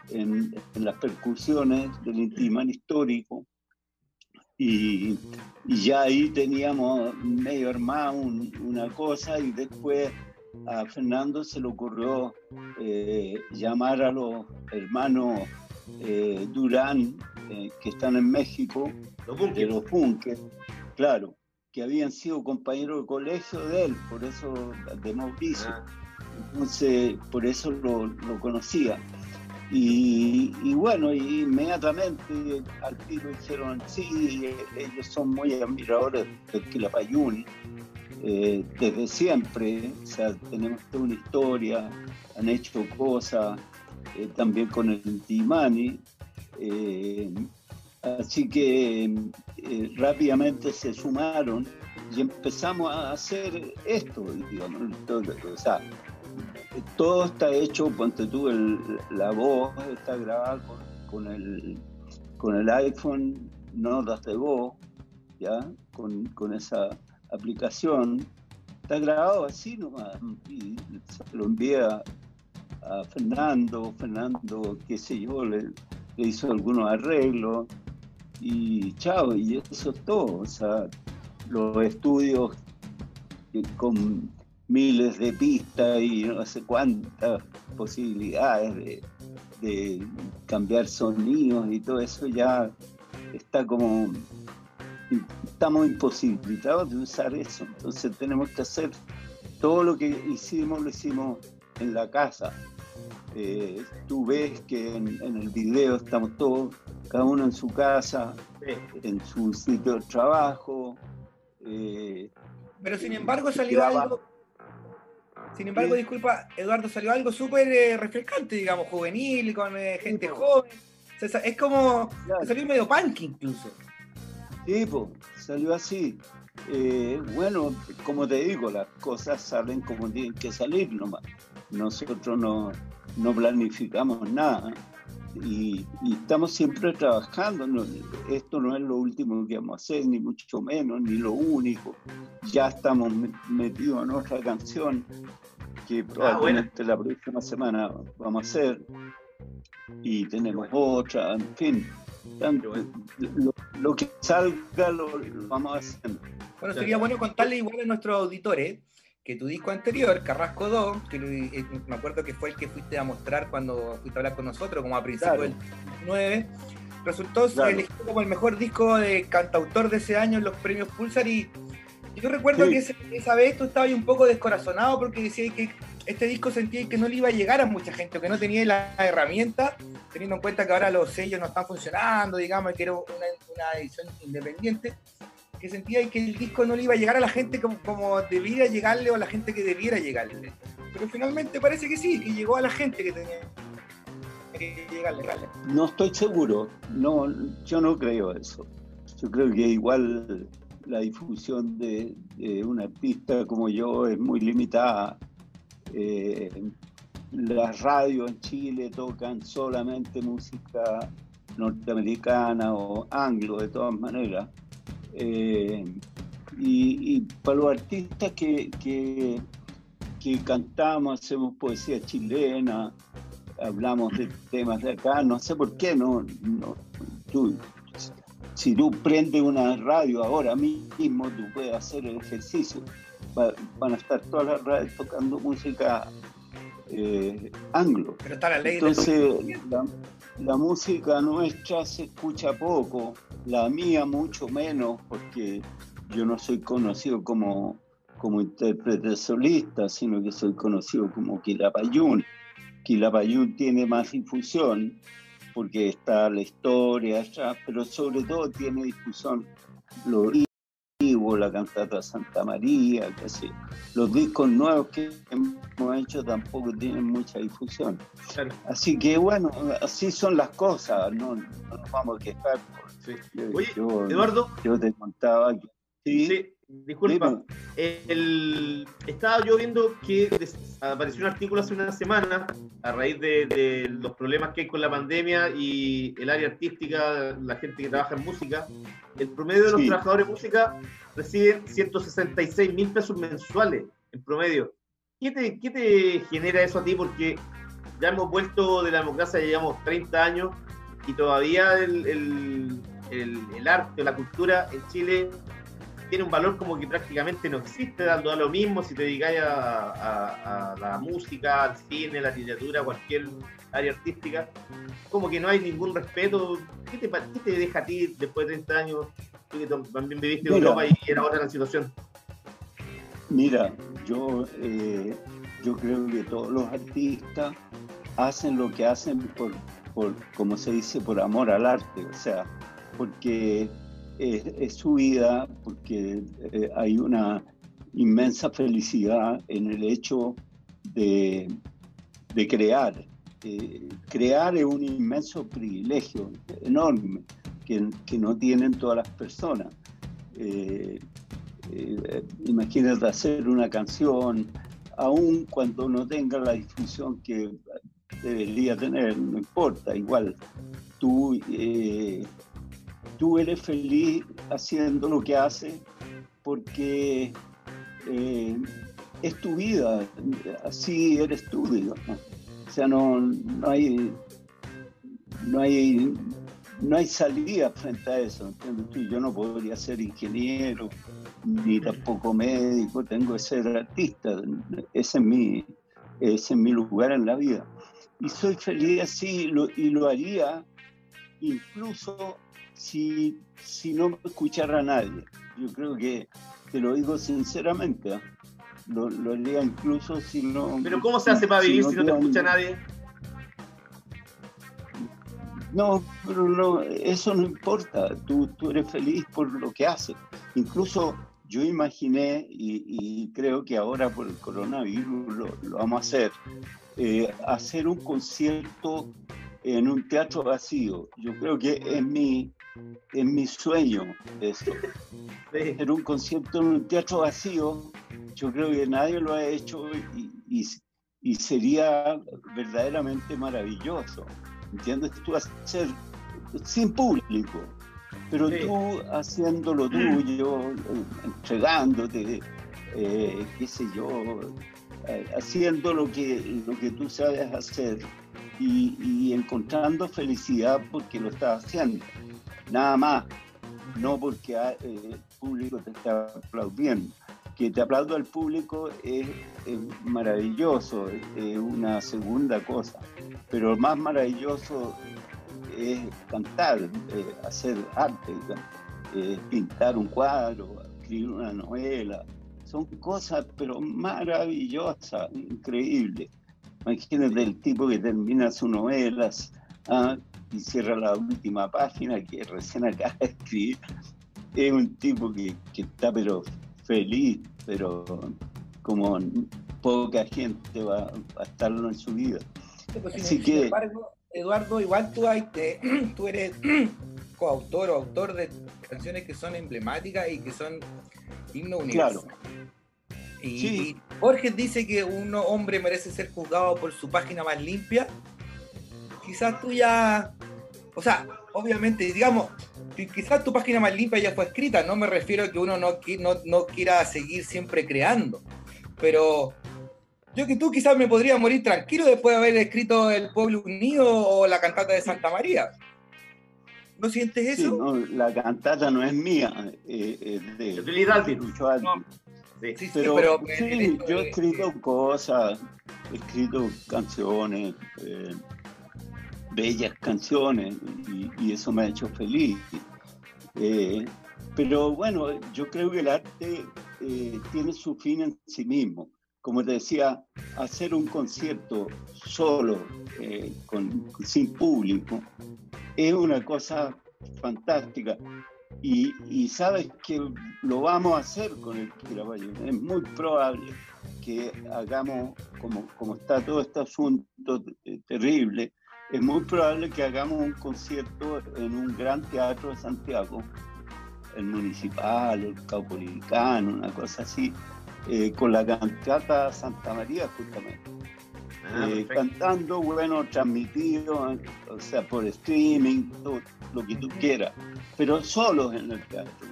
en, en las percusiones del Intimán histórico. Y, y ya ahí teníamos medio armado un- una cosa y después a Fernando se le ocurrió eh, llamar a los hermanos eh, Durán, eh, que están en México, Los de los bunkers, claro, que habían sido compañeros de colegio de él, por eso, de Mauricio. Ah, Entonces, por eso lo, lo conocía. Y, y bueno, inmediatamente al tiro dijeron, sí, ellos son muy admiradores del Quilapayún, eh, desde siempre, o sea, tenemos toda una historia, han hecho cosas, eh, también con el Intimani, eh, así que rápidamente se sumaron y empezamos a hacer esto, digamos, todo, o sea, todo está hecho, ponte tú, el- la voz está grabada con, con el, con el iPhone, notas de voz, ¿ya? Con, con esa aplicación. Está grabado así nomás y se lo envié a, Fernando, Fernando, qué sé yo, le, hizo algunos arreglos y chao, y eso es todo. O sea, los estudios con miles de pistas y no sé cuántas posibilidades de, de cambiar sonidos y todo eso ya está como estamos imposibilitados de usar eso entonces tenemos que hacer todo lo que hicimos lo hicimos en la casa Eh, tú ves que en, en el video estamos todos cada uno en su casa en su sitio de trabajo eh, Pero sin embargo salió Graba. algo. Sin embargo, disculpa, Eduardo, salió algo súper eh, refrescante, digamos, juvenil, con eh, gente joven. O sea, es como. Claro. Salió medio punk incluso. Sí, po, salió así. Eh, bueno, como te digo, las cosas salen como tienen que salir nomás. Nosotros no, no planificamos nada y, y estamos siempre trabajando. no- esto no es lo último que vamos a hacer, ni mucho menos, ni lo único. Ya estamos me- metidos en otra canción que probablemente la próxima semana vamos a hacer y tenemos otra, en fin. Lo, lo que salga lo, lo vamos haciendo. Bueno, sería bueno contarle igual a nuestros auditores que tu disco anterior, Carrasco 2, que eh, me acuerdo que fue el que fuiste a mostrar cuando fuiste a hablar con nosotros, como a principios Claro. del 9, resultó Claro. elegido como el mejor disco de cantautor de ese año en los premios Pulsar y yo recuerdo Sí. que ese- esa vez tú estabas un poco descorazonado porque decías que este disco sentía que no le iba a llegar a mucha gente, que no tenía la herramienta, teniendo en cuenta que ahora los sellos no están funcionando, digamos, que era una, edición independiente, que sentía que el disco no le iba a llegar a la gente como, como debiera llegarle o a la gente que debiera llegarle. Pero finalmente parece que sí, que llegó a la gente que tenía que llegarle. llegarle. No estoy seguro, no, yo no creo eso. Yo creo que igual la difusión de, de un artista como yo es muy limitada. Eh, las radios en Chile tocan solamente música norteamericana o anglo de todas maneras. Eh, y, para los artistas que, que, que cantamos, hacemos poesía chilena, hablamos de temas de acá, no sé por qué, no, no tú, si tú prendes una radio ahora mismo, tú puedes hacer el ejercicio. Va- van a estar todas las radios tocando música eh, anglo. Pero está la ley Entonces, la, la música nuestra se escucha poco, la mía mucho menos, porque yo no soy conocido como, como intérprete solista, sino que soy conocido como Quilapayún. Quilapayún tiene más difusión, porque está la historia pero sobre todo tiene difusión lo la cantata Santa María, qué sé. Los discos nuevos que hemos hecho tampoco tienen mucha difusión. Claro. Así que bueno, así son las cosas, no, no nos vamos a quejar. Sí. Oye, yo- Eduardo, yo te contaba que sí, sí, disculpa. El- estaba yo viendo que apareció un artículo hace una semana a raíz de, de los problemas que hay con la pandemia y el área artística, la gente que trabaja en música. El promedio de los Sí. trabajadores de música reciben 166 mil pesos mensuales en promedio. ¿Qué te, ¿Qué te genera eso a ti? Porque ya hemos vuelto de la democracia, ya llevamos 30 años y todavía el, el- el- el arte, la cultura en Chile tiene un valor como que prácticamente no existe, dando a lo mismo si te dedicas a, a- a la música, al cine, la literatura, cualquier área artística, como que no hay ningún respeto. ¿Qué te, pa- qué te deja a ti después de 30 años? Tú que tam- también viviste en. Europa y era otra la situación. Mira, yo, eh, yo creo que todos los artistas hacen lo que hacen por, por, como se dice, por amor al arte, o sea, porque es, su vida, porque eh, hay una inmensa felicidad en el hecho de, de crear. Eh, crear es un inmenso privilegio, enorme, que, que no tienen todas las personas. Eh, imagínate hacer una canción, aun cuando no tenga la difusión que debería tener, no importa, igual tú, tú eres feliz haciendo lo que haces porque eh, es tu vida, así eres tú, digamos. O sea, no, no hay no hay no hay salida frente a eso. ¿entiendes? Yo no podría ser ingeniero ni tampoco médico, tengo que ser artista. Ese es mi, ese es mi lugar en la vida. Y soy feliz así y lo haría incluso si, si no me escuchara nadie. Yo creo que te lo digo sinceramente. ¿ah? Lo, lo haría incluso si no. Pero ¿cómo se hace para vivir si no te tuviera escucha ni- nadie? No, pero no, eso no importa. Tú, tú eres feliz por lo que haces. Incluso yo imaginé, y, y creo que ahora por el coronavirus lo, lo vamos a hacer, eh, hacer un concierto en un teatro vacío. Yo creo que es mi, es mi sueño eso. Hacer un concierto en un teatro vacío, yo creo que nadie lo ha hecho y, y- y sería verdaderamente maravilloso. ¿Entiendes? Tú hacer sin público, pero Sí. tú haciendo lo tuyo, eh, entregándote, eh, qué sé yo, eh, haciendo lo que, lo que tú sabes hacer y, y encontrando felicidad porque lo estás haciendo. Nada más, no porque ah, eh, el público te está aplaudiendo. que te aplaudo al público es, maravilloso, es una segunda cosa, pero más maravilloso es cantar, eh, hacer arte, eh, pintar un cuadro, escribir una novela. Son cosas, pero maravillosas, increíbles. Imagínate el tipo que termina sus novelas ah, y cierra la última página que recién acaba de escribir. Es un tipo que, que está pero feliz, pero como poca gente va, a estarlo en su vida. Pues, Así sin que- embargo, Eduardo, igual tú, hay- te- *clears throat* tú eres *clears throat* coautor o autor de canciones que son emblemáticas y que son himno universal. Y, Sí. y Borges dice que un hombre merece ser juzgado por su página más limpia. Quizás tú ya, o sea, obviamente, digamos, qui- quizás tu página más limpia ya fue escrita. No me refiero a que uno no, no, no quiera seguir siempre creando, pero yo que tú quizás me podría morir tranquilo después de haber escrito El Pueblo Unido o la cantata de Santa María. ¿No sientes Sí, eso? no, la cantata no es mía, eh, es de. Lucho. Sí. Sí, sí, Pero, pero sí, yo he de- escrito cosas, he escrito canciones, eh, bellas canciones, y, y eso me ha hecho feliz. Eh, pero bueno, yo creo que el arte eh, tiene su fin en sí mismo. Como te decía, hacer un concierto solo, eh, con, sin público, es una cosa fantástica. Y, y sabes que lo vamos a hacer con el Quirabayo. Es muy probable que hagamos, como, como está todo este asunto terrible, es muy probable que hagamos un concierto en un gran teatro de Santiago, el municipal, el caupolicano, una cosa así, eh, con la cantata Santa María justamente. Ah, Eh, cantando, bueno, transmitido, eh, o sea, por streaming, todo lo que tú quieras, pero solos en el teatro.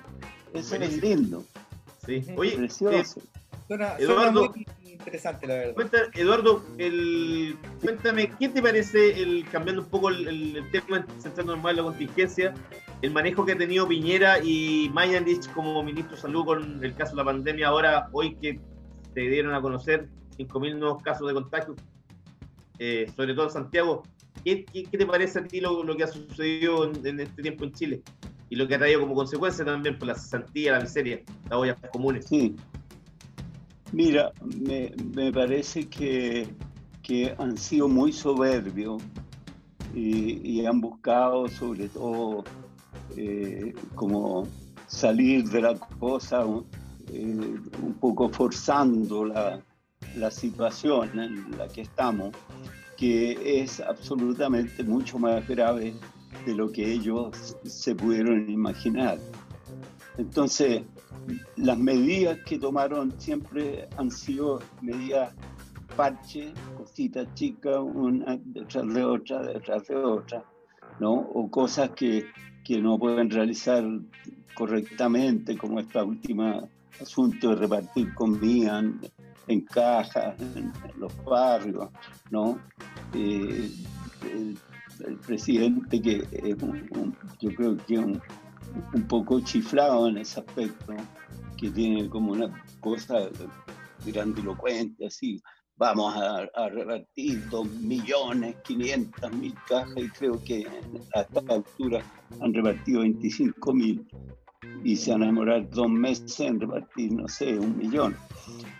Eso es lindo, Sí. Oye, eh, precioso. Suena, suena Eduardo. muy interesante, la verdad. Cuenta, Eduardo, el, cuéntame, ¿qué te parece, el, cambiando un poco el, el- el tema, centrándonos más en la contingencia, el manejo que ha tenido Piñera y Mayanich como ministro de Salud con el caso de la pandemia, ahora, hoy que se dieron a conocer 5.000 nuevos casos de contagio, eh, sobre todo en Santiago? ¿Qué, qué, qué te parece a ti lo, lo que ha sucedido en, en este tiempo en Chile? Y lo que ha traído como consecuencia también por la cesantía, la miseria, las ollas comunes. Sí. Mira, me, me parece que, que han sido muy soberbios y, y han buscado sobre todo eh, como salir de la cosa eh, un poco forzando la, la situación en la que estamos, que es absolutamente mucho más grave de lo que ellos se pudieron imaginar. Entonces, las medidas que tomaron siempre han sido medidas parche, cositas chicas, una detrás de otra, detrás de otra, ¿no? O cosas que, que no pueden realizar correctamente, como esta última asunto de repartir comida en, en cajas, en, en los barrios, ¿no? Eh, el, el presidente que es un- un- yo creo que es un, un poco chiflado en ese aspecto, que tiene como una cosa grandilocuente, así, vamos a, repartir dos millones, quinientas mil cajas, y creo que a esta altura han repartido 25 mil, y se van a demorar dos meses en repartir, no sé, un millón.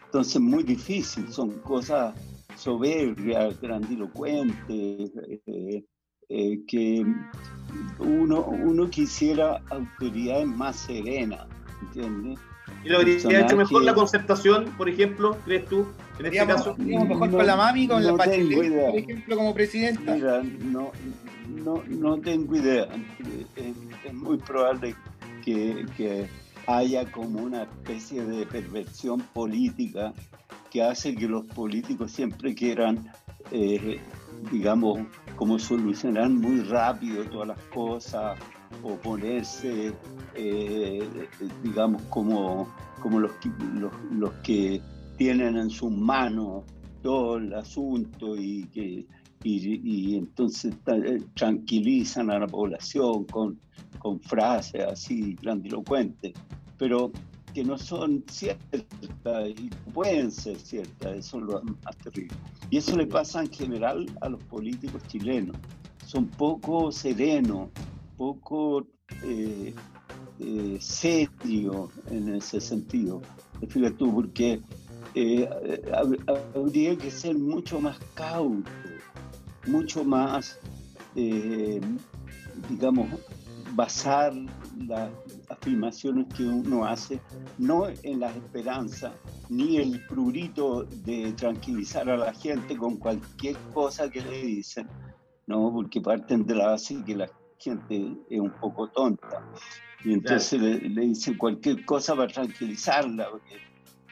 Entonces, muy difícil, son cosas soberbias, grandilocuentes, eh, eh, que uno, uno quisiera autoridades más serenas, ¿entiendes? ¿Y lo habría hecho mejor la concertación, por ejemplo, crees tú, en este caso? mejor No- con la mami, con la no Bachelet, por ejemplo, como presidenta. Mira, no, no, no tengo idea. Es, es muy probable que, que haya como una especie de perversión política que hace que los políticos siempre quieran, eh, digamos, como solucionar muy rápido todas las cosas o ponerse, eh, digamos, como, como los, los, los que tienen en sus manos todo el asunto y que y, entonces eh, tranquilizan a la población con, con frases así grandilocuentes. Pero que no son ciertas y pueden ser ciertas, eso es lo más terrible. Y eso le pasa en general a los políticos chilenos. Son poco serenos, poco eh, eh, serios en ese sentido. Fíjate tú, porque eh, habría que ser mucho más cauto, mucho más, digamos, basar las afirmaciones que uno hace no en las esperanzas, ni el prurito de tranquilizar a la gente con cualquier cosa que le dicen, no, porque parten de la base que la gente es un poco tonta. Y entonces le, dicen cualquier cosa para tranquilizarla, porque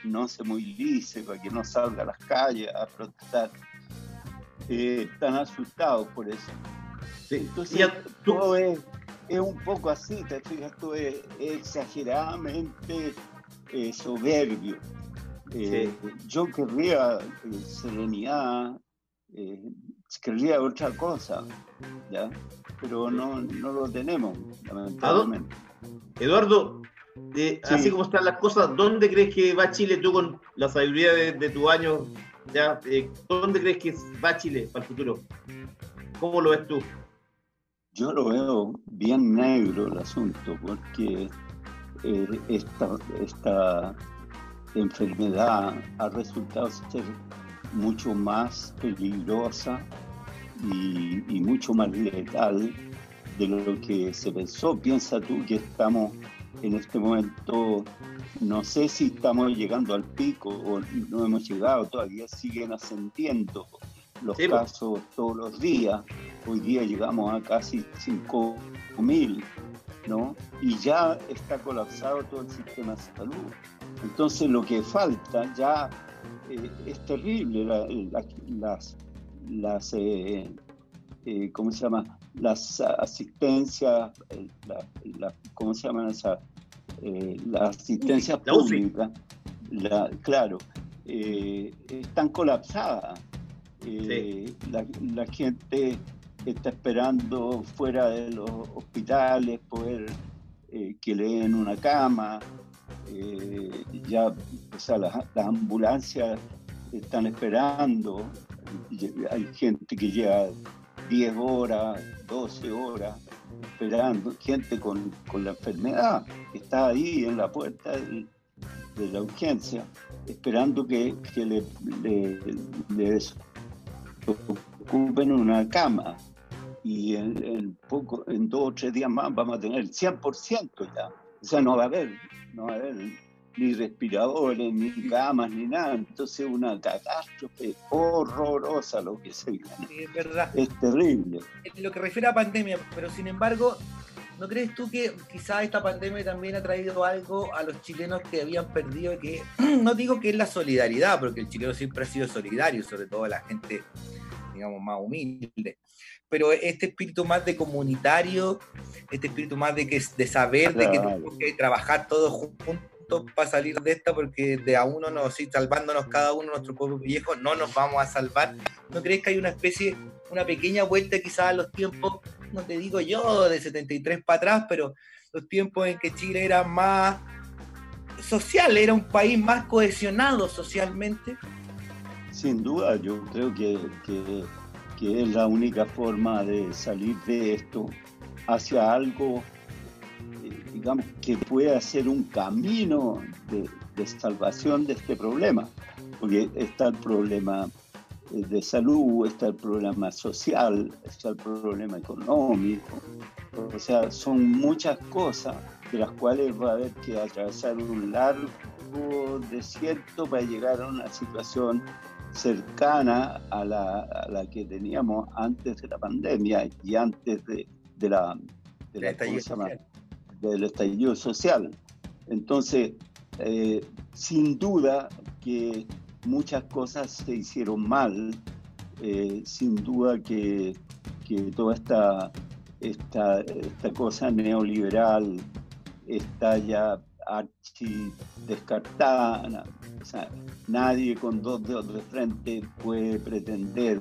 no se movilice, para que no salga a las calles a protestar. Eh, están asustados por eso. Entonces, todo es es un poco así, te fijas tú, es, exageradamente eh, soberbio. Eh, yo querría eh, serenidad, querría otra cosa, ¿ya? pero no, no lo tenemos, lamentablemente. Eduardo, así como están las cosas, ¿dónde crees que va Chile tú con la sabiduría de, de tu año? Ya, ¿Dónde crees que va Chile para el futuro? ¿Cómo lo ves tú? Yo lo veo bien negro el asunto porque eh, esta, enfermedad ha resultado ser mucho más peligrosa y, mucho más letal de lo que se pensó. Piensa tú que estamos en este momento, no sé si estamos llegando al pico o no hemos llegado, todavía siguen ascendiendo los casos todos los días. Hoy día llegamos a casi 5.000, ¿no? Y ya está colapsado todo el sistema de salud. Entonces lo que falta ya eh, es terrible. las, las eh, eh, ¿cómo se llama? Las asistencias, la, ¿cómo se llaman esas? las asistencias públicas, claro, están colapsadas. La, gente está esperando fuera de los hospitales poder eh, que le den una cama. Eh, ya, o sea, las, ambulancias están esperando. Hay gente que lleva 10 horas, 12 horas esperando, gente con, la enfermedad que está ahí en la puerta de, la urgencia, esperando que, le, le, le, ocupen una cama y en, poco, en dos o tres días más vamos a tener el 100% ya. O sea, no va a haber, no va a haber ni respiradores, ni camas, ni nada. Entonces es una catástrofe horrorosa lo que se viene. es verdad. Es terrible. En lo que refiere a pandemia, pero sin embargo, ¿no crees tú que quizás esta pandemia también ha traído algo a los chilenos que habían perdido? Que *clears throat* no digo que es la solidaridad, porque el chileno siempre ha sido solidario, sobre todo la gente digamos, más humilde. Pero este espíritu más de comunitario, este espíritu más de, que, de saber de que tenemos que trabajar todos juntos para salir de esta, porque de a uno nos, sí, salvándonos cada uno nuestro pueblo viejo, no nos vamos a salvar. ¿No crees que hay una especie, una pequeña vuelta quizás a los tiempos, no te digo yo, de 73 para atrás, pero los tiempos en que Chile era más social, era un país más cohesionado socialmente? Sin duda, yo creo que, es la única forma de salir de esto hacia algo, eh, digamos, que pueda ser un camino de, salvación de este problema. Porque está el problema eh, de salud, está el problema social, está el problema económico. O sea, son muchas cosas de las cuales va a haber que atravesar un largo desierto para llegar a una situación cercana a la, que teníamos antes de la pandemia y antes de, la, del estallido social. Entonces, eh, sin duda que muchas cosas se hicieron mal, eh, sin duda que, toda esta, esta, esta cosa neoliberal está ya archi descartada. nadie con dos dedos de frente puede pretender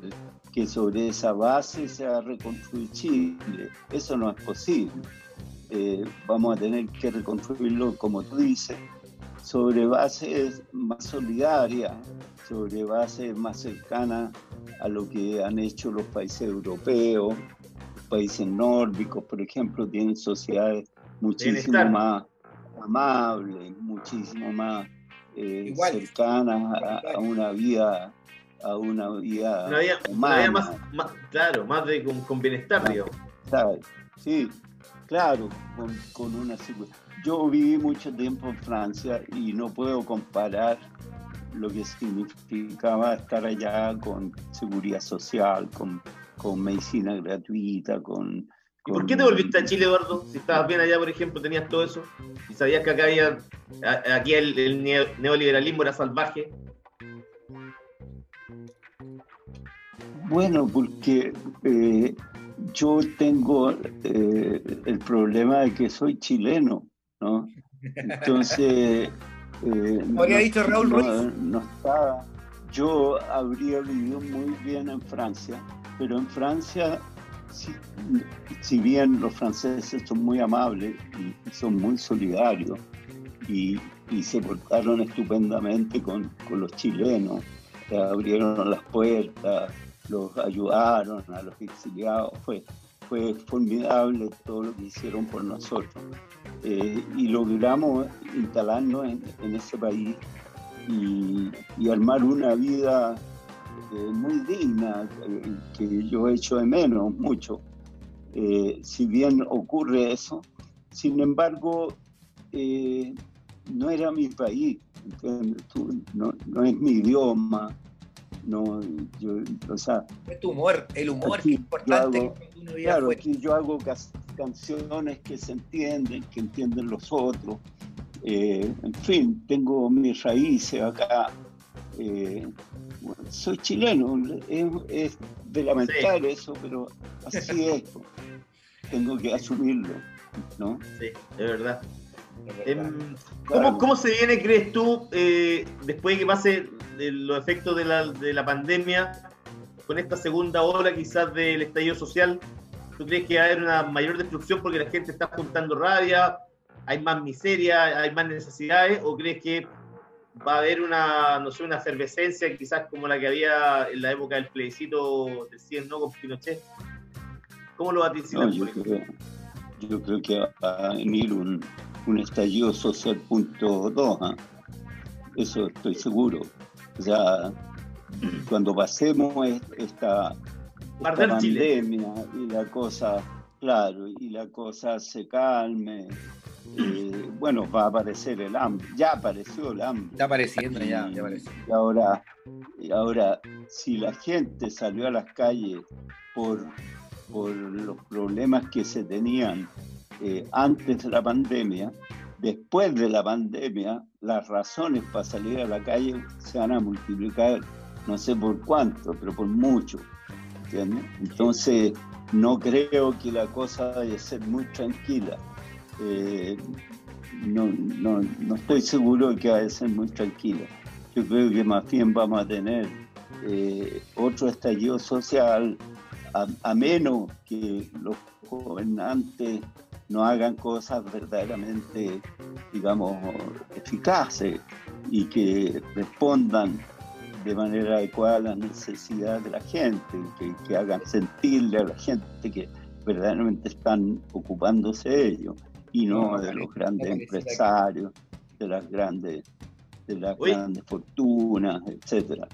que sobre esa base se va a reconstruir Chile. Eso no es posible. Eh, vamos a tener que reconstruirlo, como tú dices, sobre bases más solidarias, sobre bases más cercanas a lo que han hecho los países europeos, los países nórdicos, por ejemplo, tienen sociedades muchísimo más amables, muchísimo más eh, Igual. cercanas a, a una vida a una vida Una vida, una humana. vida más, más- claro, más de con, con bienestar, digamos. ¿sabes? Sí, claro, con, con una Yo viví mucho tiempo en Francia y no puedo comparar lo que significaba estar allá con seguridad social, con, con medicina gratuita, con... ¿Y por qué te volviste a Chile, Eduardo? Si estabas bien allá, por ejemplo, tenías todo eso, y sabías que acá había, aquí el, el neo- neoliberalismo era salvaje. Bueno, porque eh, yo tengo eh, el problema de que soy chileno, ¿no? Entonces... *laughs* eh, Habría dicho Raúl no, Ruiz. no estaba. Yo habría vivido muy bien en Francia, pero en Francia, si, bien los franceses son muy amables y, son muy solidarios y, se portaron estupendamente con, los chilenos, le abrieron las puertas, los ayudaron a los exiliados, fue, fue formidable todo lo que hicieron por nosotros. Eh, y logramos instalarnos en, en ese país y, y armar una vida eh, muy digna, eh, que yo echo de menos mucho. Eh, si bien ocurre eso, sin embargo, eh, no era mi país, no, no es mi idioma, no, yo, o sea, Es tu humor, el humor Aquí que es importante hago- uno vive Claro, afuera. que yo hago canciones que se entienden, que entienden los otros. Eh, en fin, tengo mis raíces acá. Eh, bueno, soy chileno, es, es de lamentar eso, pero así es. Tengo que asumirlo, ¿no? Sí, de verdad. Es verdad. Em, Claro. ¿Cómo, cómo se viene, crees tú, eh, después de que pase de los efectos de la, de la pandemia, con esta segunda ola quizás del estallido social? ¿Tú crees que va a haber una mayor destrucción porque la gente está juntando rabia, hay más miseria, hay más necesidades? ¿O crees que va a haber una, no sé, una efervescencia quizás como la que había en la época del plebiscito del 100 no con Pinochet? ¿Cómo lo No, vaticinan? yo, creo, yo creo que va a venir un, un estallido social punto dos, ¿ah? eso estoy seguro. O sea, cuando pasemos es- esta, esta Chile. pandemia y la cosa, claro, y la cosa se calme, eh, bueno, va a aparecer el hambre, ya apareció el hambre. Está apareciendo ya, ya apareció. Y ahora, y ahora, si la gente salió a las calles por, por los problemas que se tenían eh, antes de la pandemia, después de la pandemia, las razones para salir a la calle se van a multiplicar, no sé por cuánto, pero por mucho. ¿entiendes? Entonces, no creo que la cosa vaya a ser muy tranquila. Eh, no, no, no estoy seguro de que vaya a ser muy tranquila. Yo creo que más bien vamos a tener eh, otro estallido social, a, menos que los gobernantes no hagan cosas verdaderamente, digamos, eficaces y que respondan de manera adecuada a las necesidades de la gente, que, que hagan sentirle a la gente que verdaderamente están ocupándose de ellos y no de los grandes empresarios, de las grandes, de las grandes fortunas, etcétera.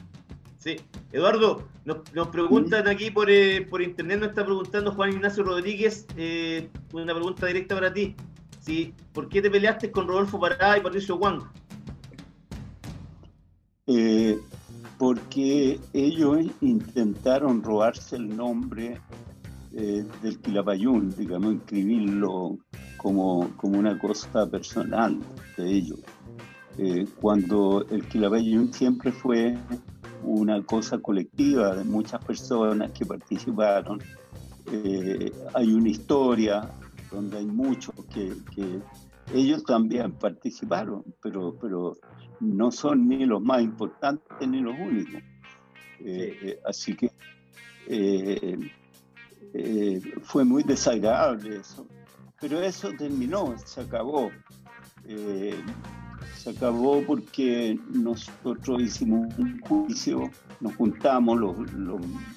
Sí. Eduardo, nos, nos preguntan aquí por, eh, por internet, nos está preguntando Juan Ignacio Rodríguez, eh, una pregunta directa para ti. Sí, ¿Por qué te peleaste con Rodolfo Parada y Patricio Juan? Eh, porque ellos intentaron robarse el nombre eh, del Quilapayún, digamos, inscribirlo como, como una cosa personal de ellos. Eh, cuando el Quilapayún siempre fue una cosa colectiva de muchas personas que participaron. Eh, hay una historia donde hay muchos que, que ellos también participaron, pero, pero no son ni los más importantes ni los únicos. Eh, así que fue muy desagradable eso. Pero eso terminó, se acabó. Eh, Se acabó porque nosotros hicimos un juicio, nos juntamos los,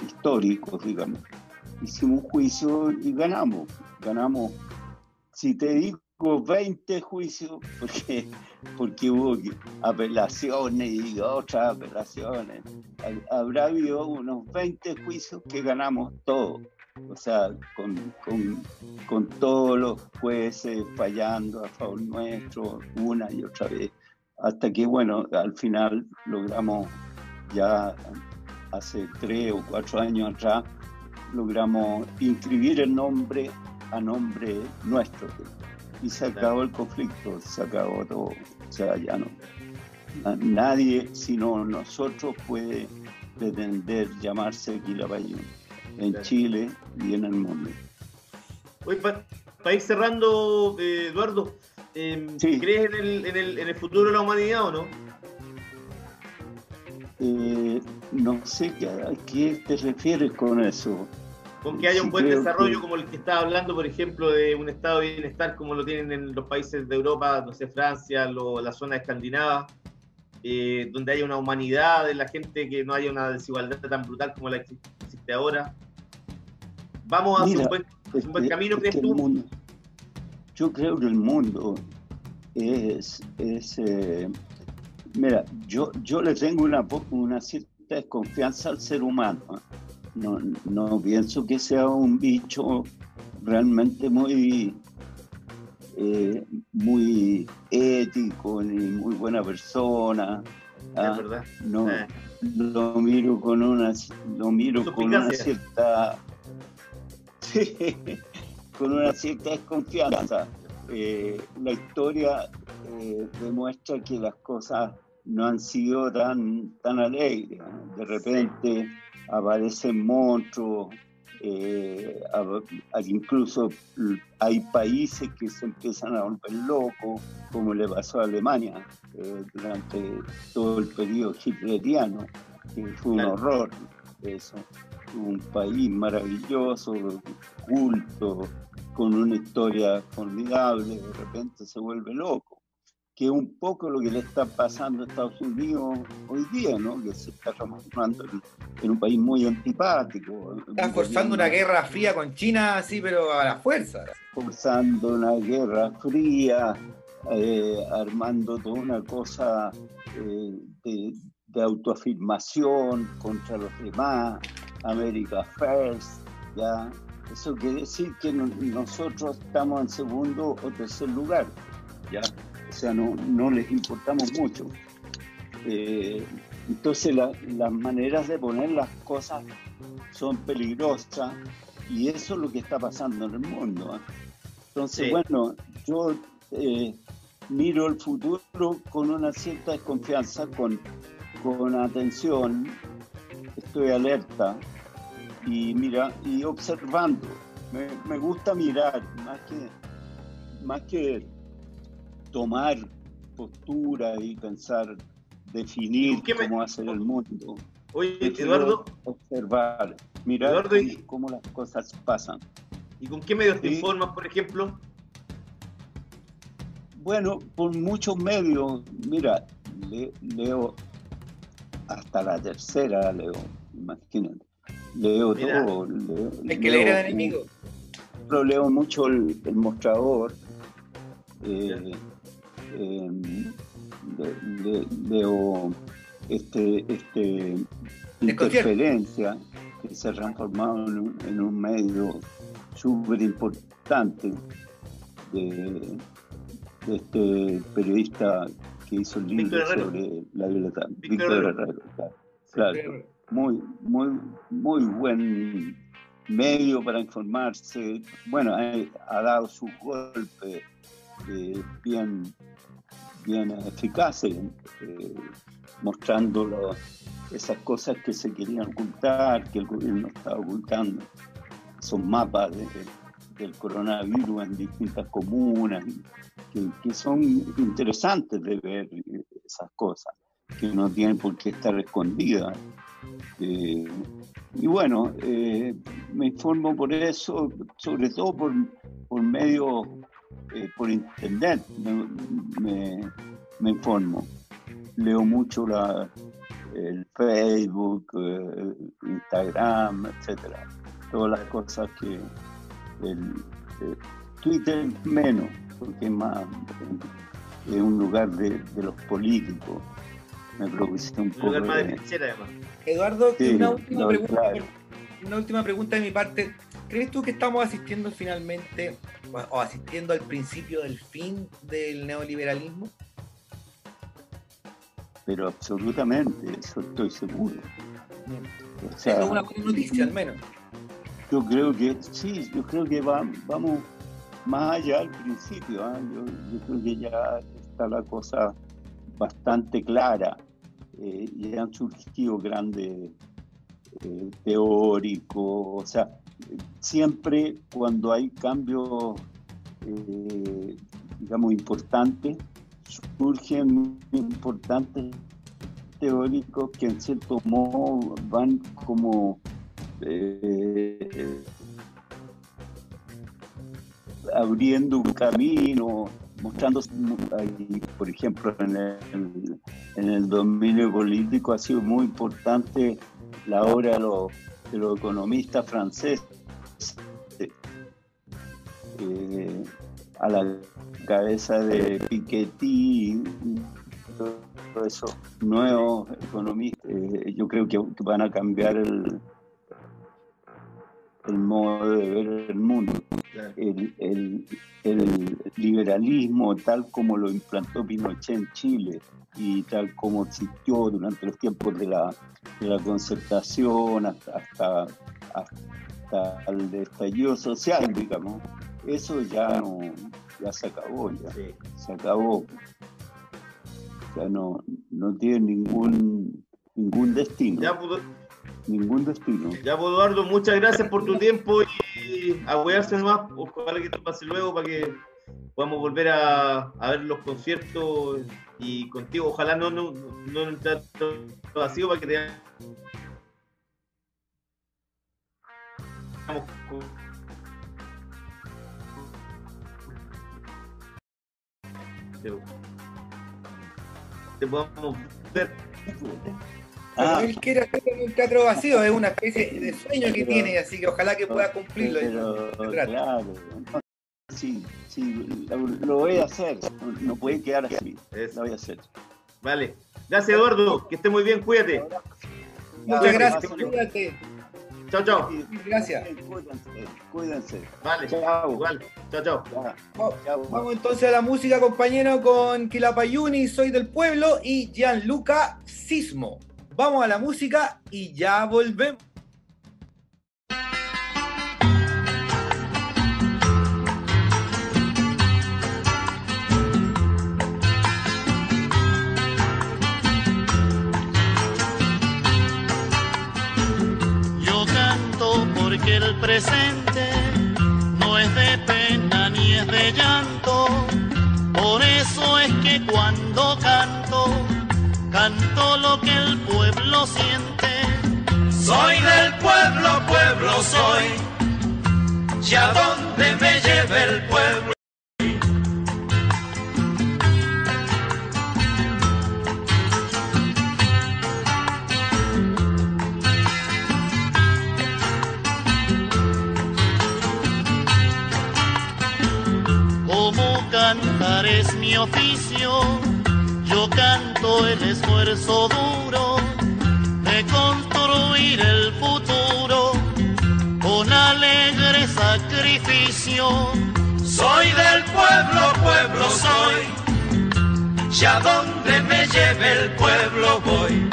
históricos, digamos, hicimos un juicio y ganamos. Ganamos, si te digo 20 juicios, porque, porque hubo apelaciones y otras apelaciones, habrá habido unos 20 juicios que ganamos todos o sea, con, con, con, todos los jueces fallando a favor nuestro una y otra vez, hasta que, bueno, al final logramos ya hace tres o cuatro años atrás, logramos inscribir el nombre a nombre nuestro. Y se acabó el conflicto, se acabó todo. O sea, ya no. Nadie, sino nosotros, puede pretender llamarse Quilapayún en Chile y en el mundo. para ir cerrando, eh, Eduardo, em, ¿crees en el, en, el, en el, futuro de la humanidad o no? Eh, no sé a qué te refieres con eso. Con que haya un buen desarrollo como el que estaba hablando, por ejemplo, de un estado de bienestar como lo tienen en los países de Europa, no sé, Francia, la zona escandinava, eh, donde haya una humanidad de la gente, que no haya una desigualdad tan brutal como la que existe ahora. Vamos a hacia un buen, camino, ¿crees tú? yo creo que el mundo es, es eh, mira, yo, yo le tengo una, una cierta desconfianza al ser humano. ¿eh? No, no pienso que sea un bicho realmente muy, eh, muy ético ni muy buena persona. ¿ah? verdad. No, lo miro con una, lo miro con una cierta *laughs* con una cierta desconfianza. Eh, la historia eh, demuestra que las cosas no han sido tan, tan alegres. De repente aparecen monstruos, eh, incluso hay países que se empiezan a volver locos, como le pasó a Alemania durante todo el periodo hitleriano, que fue un horror eso un país maravilloso, culto, con una historia formidable, de repente se vuelve loco. Que es un poco lo que le está pasando a Estados Unidos hoy día, ¿no? Que se está transformando en, un país muy antipático. Está forzando una guerra fría con China, sí, pero a la fuerza. Forzando una guerra fría, eh, armando toda una cosa eh, de, de autoafirmación contra los demás, America First, ¿ya? Eso quiere decir que nosotros estamos en segundo o tercer lugar, ¿ya? O sea, no, no les importamos mucho. Eh, entonces las maneras de poner las cosas son peligrosas y eso es lo que está pasando en el mundo. ¿eh? Entonces, bueno, yo eh, miro el futuro con una cierta desconfianza, con, con atención, estoy alerta y mira y observando. Me, gusta mirar más que más que tomar postura y pensar, definir cómo hacer el mundo. Oye, Eduardo. Observar, mirar cómo, las cosas pasan. ¿Y con qué medios te informas, por ejemplo? Bueno, por muchos medios. Mira, leo hasta la tercera, leo, imagínate. Leo todo. Leo, es que leer al enemigo. Pero leo mucho el, mostrador. Eh, em, leo este, este interferencia que se ha transformado en un, medio súper importante de, este periodista que hizo el libro sobre la libertad. Víctor Herrero. Claro muy, muy, muy buen medio para informarse. Bueno, ha, dado sus golpes eh, bien, bien eficaces, eh, mostrando esas cosas que se querían ocultar, que el gobierno estaba ocultando. Esos mapas del coronavirus en distintas comunas, que, que son interesantes de ver esas cosas, que no tienen por qué estar escondidas. Eh, y bueno, eh, me informo por eso, sobre todo por, por medio, eh, por internet. Me, informo. Leo mucho la, el Facebook, eh, Instagram, etcétera. Todas las cosas que Twitter menos, porque es más un lugar de los políticos. Me produce un poco lugar más de. Eduardo, Sí, una, última no, pregunta, claro. una última pregunta de mi parte. ¿Crees tú que estamos asistiendo finalmente o- asistiendo al principio del fin del neoliberalismo? pero absolutamente, eso estoy seguro. O sea, es una buena noticia, al menos. Yo creo que sí, yo creo que va- vamos más allá al principio. ¿ah? Yo, yo creo que ya está la cosa bastante clara. Eh, ya han surgido grandes eh, teóricos. O sea, siempre cuando hay cambios, eh, digamos, importantes, surgen importantes teóricos que en cierto modo van como abriendo un camino, mostrando, por ejemplo, en el, en el dominio político ha sido muy importante la obra de los, de los economistas franceses, eh, a la cabeza de Piketty todos esos nuevos economistas, eh, yo creo que van a cambiar el, el modo de ver el mundo. El, el- el liberalismo tal como lo implantó Pinochet en Chile y tal como existió durante los tiempos de la, de la concertación hasta, hasta, hasta el estallido social, digamos, eso ya no, ya se acabó, ya Sí. se acabó. Sea, no, no tiene ningún, ningún destino, Ya, ningún destino. ya, pues, Eduardo, muchas gracias por tu tiempo y a huearse nomás. Ojalá que te pase luego para que podamos volver a, ver los conciertos y contigo. Ojalá no, no, no en un vacío para que te te podamos ver Ah, él quiere hacerlo en un teatro vacío, es una especie de sueño que Pero- tiene, así que ojalá que pueda cumplirlo. Pero, claro, sí, sí, lo, lo voy a hacer, no, puede quedar así, Eso. lo voy a hacer. Vale. Gracias, Eduardo. Que esté muy bien. Cuídate. Muchas gracias, cuídate. Chao, chao. Gracias. Cuídense, cuídense. Vale. Chao. Igual. Chao, chao. Ya, Vamos, chao. vamos entonces a la música, compañero, con Quilapayuni, Soy del Pueblo y Gianluca Sismo. Vamos a la música y ya volvemos. Yo canto porque el presente no es de pena ni es de llanto. Por eso es que cuando canto, canto lo que el Soy del pueblo, pueblo soy. Y a donde me lleve el pueblo. Como cantar es mi oficio, yo canto el esfuerzo duro construir el futuro con alegre sacrificio. Soy del pueblo, pueblo soy, y a donde me lleve el pueblo voy.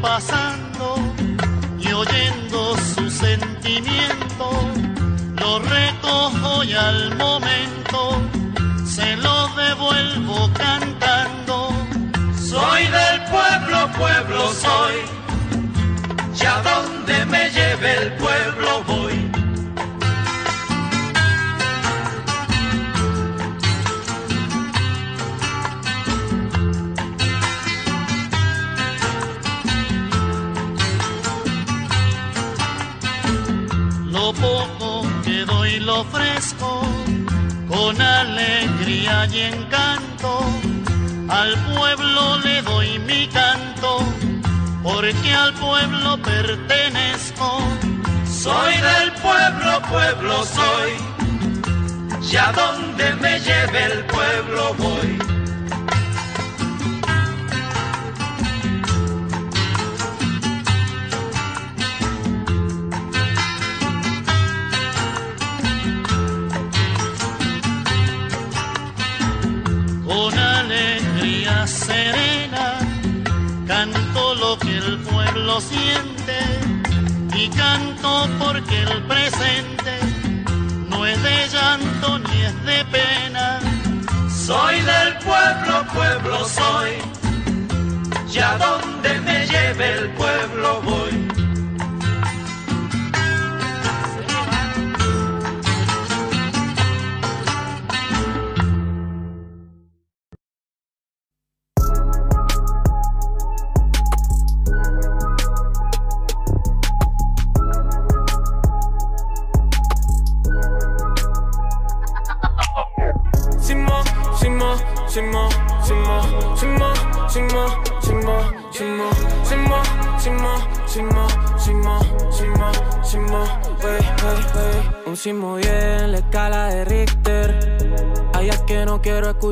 Pasando y oyendo su sentimiento, lo recojo y al momento se lo devuelvo cantando. Soy del pueblo, pueblo soy, y a donde me lleve el pueblo voy. Con alegría y encanto, al pueblo le doy mi canto, porque al pueblo pertenezco. Soy del pueblo, pueblo soy, y a donde me lleve el pueblo voy. Serena, canto lo que el pueblo siente y canto porque el presente no es de llanto ni es de pena. Soy del pueblo, pueblo soy, y a donde me lleve el pueblo voy.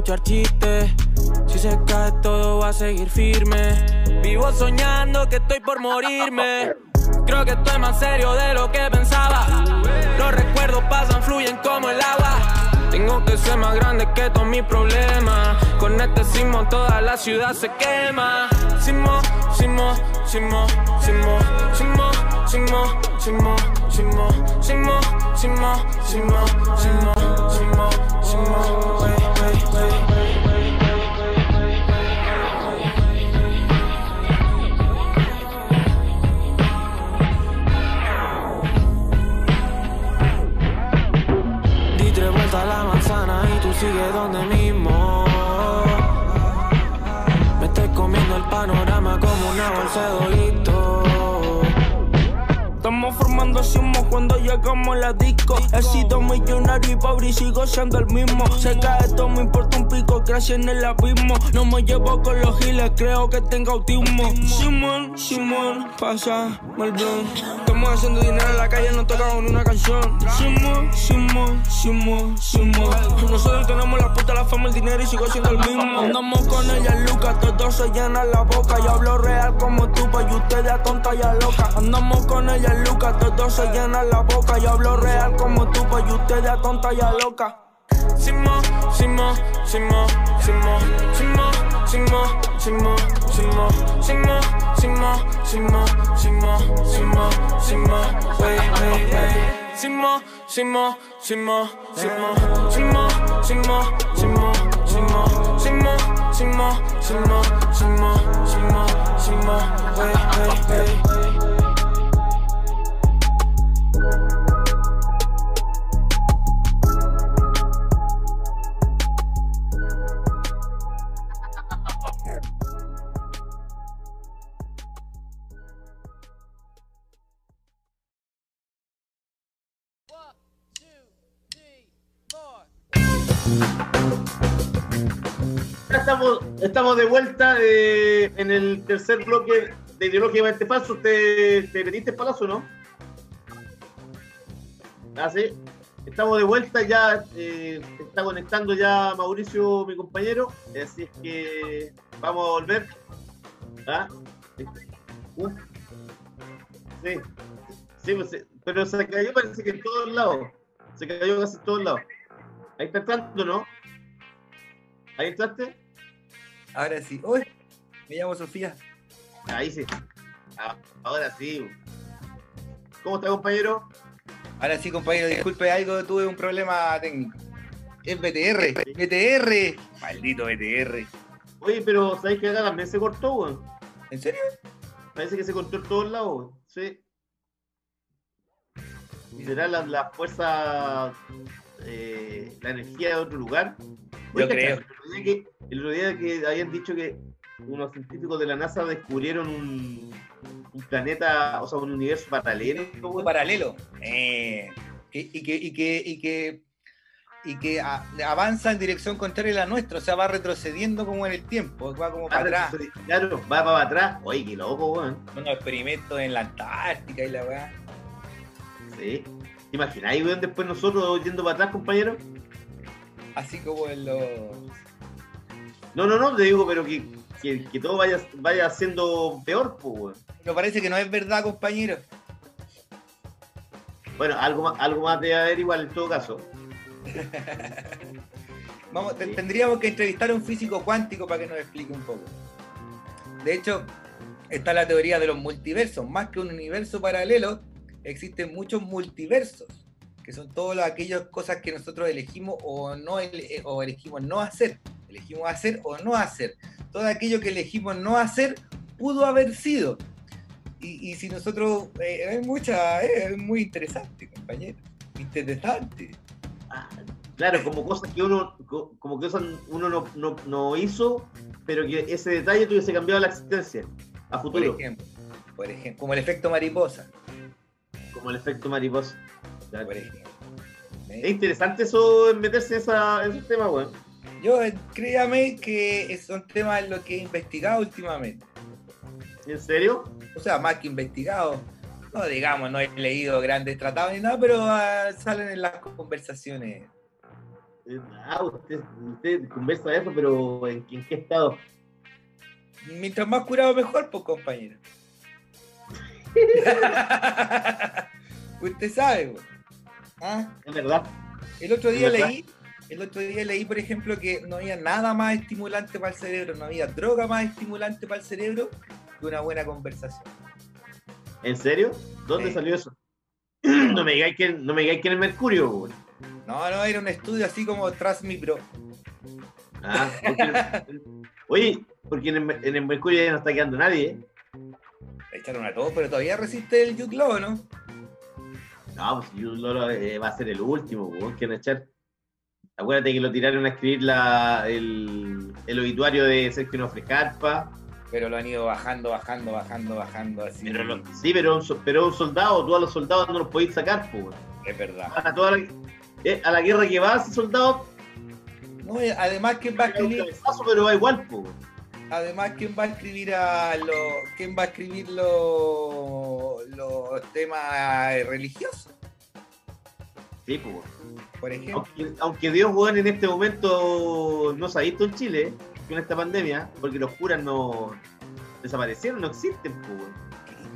Escuchar. Si se cae todo va a seguir firme. Vivo soñando que estoy por morirme. Creo que estoy más serio de lo que pensaba. Los recuerdos pasan, fluyen como el agua. Tengo que ser más grande que todos mis problemas. Con este sismo toda la ciudad se quema. Sismo, sismo, sismo, sismo, sismo, sismo, sismo, sismo, sismo, sismo, sismo, sismo, sismo, sismo, wey, donde me Formando sismo cuando llegamos a la disco. He sido millonario y pobre y sigo siendo el mismo. Se cae todo, me importa un pico, crecí en el abismo. No me llevo con los giles, creo que tengo autismo. Simón, Simón, pasa, Melbourne. Estamos haciendo dinero en la calle, no tocamos ni una canción. Simón, Simón, Simón, Simón. Nosotros tenemos la puta, la fama, el dinero y sigo siendo el mismo. Andamos con ella, Lucas, todos se llenan la boca. Yo hablo real como tú, pues y ustedes a tonta y a loca. Andamos con ella, Lucas, todos se llenan la boca. Yo hablo real como tú, pues y ustedes a tonta y a loca. Simo, Simo, Simo, Simo, Simo, Simo, Simo, Simo, Simo, Simo, Simo, Simo, Simo, Simo, wey, wey, wey. Simo, Simo, Simo, Simo, Simo, Simo, Simo, Simo, Simo, Simo, Simo, Simo, Simo, Simo, wey, wey, wey. Estamos, estamos de vuelta eh, en el tercer bloque de Ideológicamente Falso. ¿Te, te metiste palazo, no? Ah, sí. Estamos de vuelta ya. eh, está conectando ya Mauricio, mi compañero. Así es que vamos a volver. ¿Ah? Uh. Sí. Sí, pues, sí, pero se cayó parece que en todos lados. Se cayó casi en todos lados. Ahí está entrando, ¿no? ¿Ahí entraste? Ahora sí. Uy, me llamo Sofía. Ahí sí. Ah, Ahora sí. ¿Cómo está, compañero? Ahora sí, compañero, disculpe algo, tuve un problema técnico. Es BTR, BTR. Maldito BTR. Oye, pero ¿sabéis que acá también se cortó, weón? ¿En serio? Parece que se cortó en todos lados, weón. Sí. ¿Será la, la fuerza, eh, la energía de otro lugar? Yo creo. El otro, día que, el otro día que habían dicho que unos científicos de la NASA descubrieron un, un planeta, o sea, un universo paralelo. Un paralelo. Eh, y, y que, y que, y que y que a- avanza en dirección contraria a la nuestra, o sea, va retrocediendo como en el tiempo, va como para atrás. Claro, va para atrás. Oye, qué loco, weón. Unos experimentos en la Antártica y la weá. Sí. ¿Te imagináis, weón, después nosotros yendo para atrás, compañero? Así como en los. No, no, no, te digo, pero que, que, que todo vaya, vaya siendo peor, pues, weón. Pero parece que no es verdad, compañero. Bueno, algo más, algo más debe haber igual en todo caso. *laughs* Vamos, te- tendríamos que entrevistar a un físico cuántico para que nos explique un poco. De hecho, está la teoría de los multiversos. Más que un universo paralelo, existen muchos multiversos, que son todas aquellas cosas que nosotros elegimos o no ele- o elegimos no hacer. Elegimos hacer o no hacer. Todo aquello que elegimos no hacer pudo haber sido. Y, y si nosotros... eh, hay mucha... eh, es muy interesante, compañero. Interesante. Claro, como cosas que uno, co- como que uno no, no, no hizo, pero que ese detalle tuviese cambiado la existencia a Por futuro. ejemplo, por ejemplo, como el efecto mariposa. Como el efecto mariposa. Claro. Por ejemplo. Es interesante eso, meterse en, esa, en esos temas, weón. Yo, eh, créame que son temas en los que he investigado últimamente. ¿En serio? O sea, más que investigado. No digamos, no he leído grandes tratados ni nada, pero ah, salen en las conversaciones. Eh, Ah, usted, usted conversa de eso, pero ¿en, en qué estado? Mientras más curado, mejor, pues, compañero. *laughs* Usted sabe, pues. ¿Ah? Es verdad. El otro día leí, el otro día leí, por ejemplo, que no había nada más estimulante para el cerebro, no había droga más estimulante para el cerebro que una buena conversación. ¿En serio? ¿Dónde Sí. salió eso? *clears throat* no me digáis que, no me digáis que en el Mercurio, weón. No, no, era un estudio así como tras mi bro. Ah, porque- *laughs* oye, porque en el, en el Mercurio ya no está quedando nadie, ¿eh? Echaron a todos, pero todavía resiste el Jude Law, ¿no? No, pues Jude Law eh, va a ser el último, weón, que van a echar. Acuérdate que lo tiraron a escribir la, el, el obituario de Sergio Nofrescarpa. Pero lo han ido bajando, bajando, bajando, bajando así. Pero lo- sí, pero un, so- pero un soldado, tú a los soldados no los podéis sacar, pues. Es verdad. Van a, toda la, eh, a la guerra que va ese soldado, No, y además, ¿quién va a escribir? pero va igual, pues. Además, ¿quién va a escribir a los. ¿Quién va a escribir los los temas religiosos? Sí, pues. Por ejemplo. Aunque, aunque Dios, weón, en este momento no se ha visto en Chile con esta pandemia, porque los curas no desaparecieron, no existen, pues,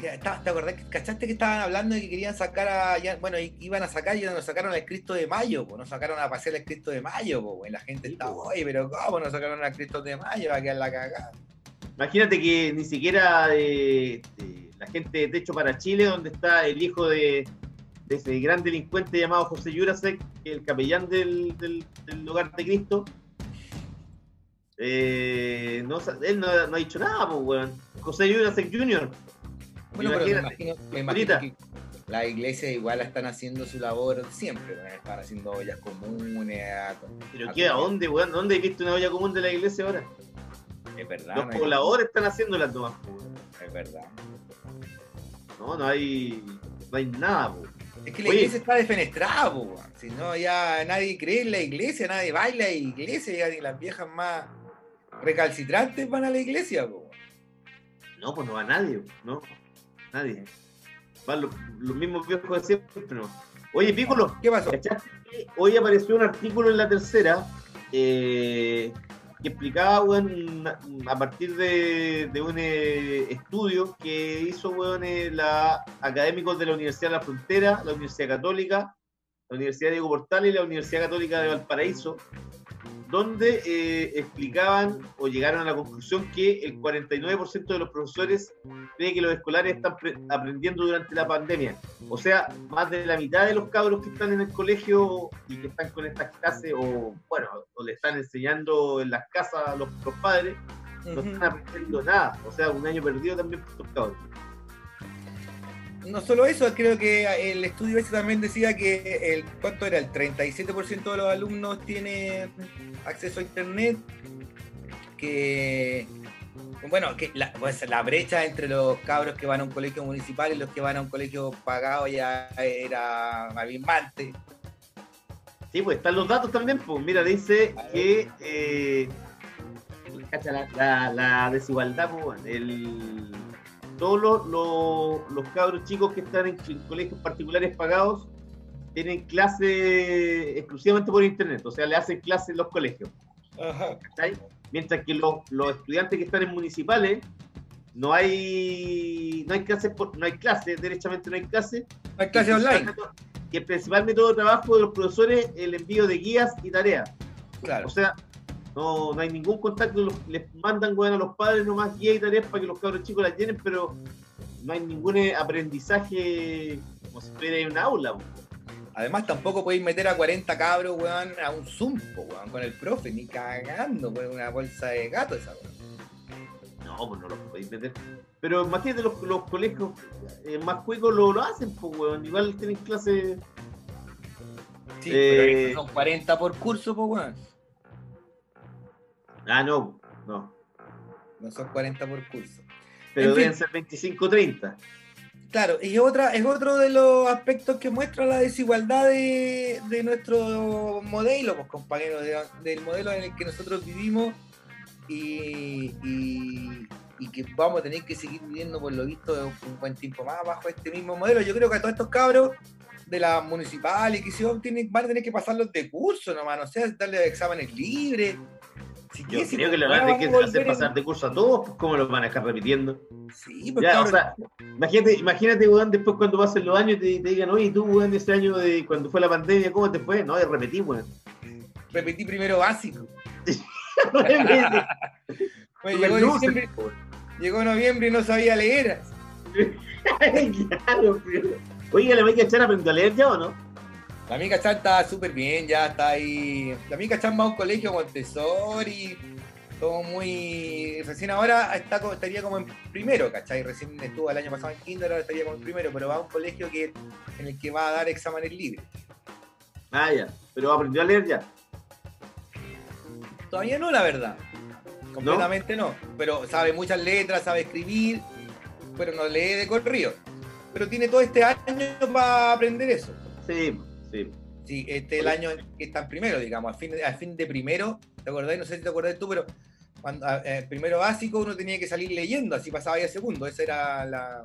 estaba- ¿Te acordás? que- ¿Cachaste que estaban hablando de que querían sacar a. ya- bueno, iban a sacar y nos sacaron al Cristo de Mayo, pues nos sacaron a pasear al Cristo de Mayo, pues la gente está, oye, pero ¿cómo nos sacaron al Cristo de Mayo? Va a quedar la cagada. Imagínate que ni siquiera de, de la gente de Techo para Chile, donde está el hijo de, de ese gran delincuente llamado José Jurasek, el capellán del, del, del hogar de Cristo, eh, no, él no, no ha dicho nada, pues, weón. José Jurasek Jr. Bueno, pero me imagino, me imagino que la iglesia igual están haciendo su labor siempre, bueno, están haciendo ollas comunes. a- Pero a- ¿qué? ¿A dónde, weón? ¿Dónde visto una olla común de la iglesia ahora? Es verdad, Los no hay- pobladores están haciendo las tomas, weón. es verdad. No, no hay, no hay nada, pues. Es que la Oye. iglesia está defenestrada, po, weón. si no ya nadie cree en la iglesia, nadie baila en la iglesia, ya ni las viejas más recalcitrantes van a la iglesia. po, weón. No, pues no va nadie, no. Nadie. Van los, los mismos viejos de siempre, no. Oye, Piccolo, ¿Qué pasó? ¿cachaste que hoy apareció un artículo en la tercera eh, que explicaba, weón, a partir de, de un eh, estudio que hizo, weón, eh, la académicos de la Universidad de la Frontera, la Universidad Católica, la Universidad Diego Portales y la Universidad Católica de Valparaíso, donde eh, explicaban o llegaron a la conclusión que el 49% de los profesores cree que los escolares están pre- aprendiendo durante la pandemia. O sea, más de la mitad de los cabros que están en el colegio y que están con estas clases, o bueno, o le están enseñando en las casas a los, los padres, no están aprendiendo nada. O sea, un año perdido también por estos cabros. No solo eso, creo que el estudio ese también decía que el cuánto era el 37% de los alumnos tiene acceso a internet, que bueno, que la, pues, la brecha entre los cabros que van a un colegio municipal y los que van a un colegio pagado ya era abismante. Sí, pues están los datos también. Pues mira, dice que eh, la, la- la desigualdad, pues, el, todos los, los, los cabros chicos que están en, colegios particulares pagados tienen clase exclusivamente por internet, o sea, le hacen clase en los colegios. Mientras que los, los estudiantes que están en municipales no hay no hay clases no hay clases, derechamente no hay clases. No hay clases online. método- Y el principal método de trabajo de los profesores es el envío de guías y tareas. Claro. O sea, no, no hay ningún contacto, los- les mandan bueno, a los padres nomás guías y tareas para que los cabros chicos las llenen, pero no hay ningún eh, aprendizaje como si estuviera en una aula. po. Además, tampoco podéis meter a 40 cabros, weón, a un Zoom, po, weón, con el profe, ni cagando, weón, una bolsa de gato esa, weón. No, pues no los podéis meter. Pero imagínate, los, los colegios eh, más cuicos lo, lo hacen, pues, weón. Igual tienen clases. Sí, Eh, pero son 40 por curso, po, weón. Ah, no, no. No son 40 por curso. Pero En fin. deben ser 25, 30. Claro, y otra, es otro de los aspectos que muestra la desigualdad de, de nuestro modelo, pues compañeros, de- del modelo en el que nosotros vivimos y, y- y que vamos a tener que seguir viviendo por lo visto un buen tiempo más bajo este mismo modelo. Yo creo que a todos estos cabros de la municipal y que si van a tener que pasarlos de curso nomás, no sé, darle exámenes libres. Si Yo si creo que le ahora van a tener que hacer pasar de curso a todos, pues, ¿cómo lo van a dejar repitiendo? Sí, pues, Ya, o cabros. sea, imagínate, imagínate, weón, después cuando pasen los años y te, te digan, oye, tú, weón, ese año de cuando fue la pandemia, ¿cómo te fue? No, de repetir, weón. repetí primero básico. *laughs* Super *laughs* llegó, loser, diciembre- llegó noviembre y no sabía leer. *laughs* claro, pero- Oiga, ¿la amiga Chara aprendió a leer ya o no? La amiga Chan está súper bien, ya está ahí. La amiga Chan va a un colegio Montessori, como muy. Recién ahora está, estaría como en primero, ¿cachai? Recién estuvo el año pasado en Kinder, ahora estaría como en primero, pero va a un colegio que, en el que va a dar exámenes libres. Ah, ya. Pero aprendió a leer ya. Todavía no, la verdad. Completamente no. Pero sabe muchas letras, sabe escribir, pero no lee de corrido. Pero tiene todo este año para aprender eso. Sí, sí. Sí, este es el año que está en primero, digamos, al fin, al fin de primero, ¿te acordás? No sé si te acordás tú, pero cuando, eh, primero básico uno tenía que salir leyendo, así pasaba ya segundo, esa era la...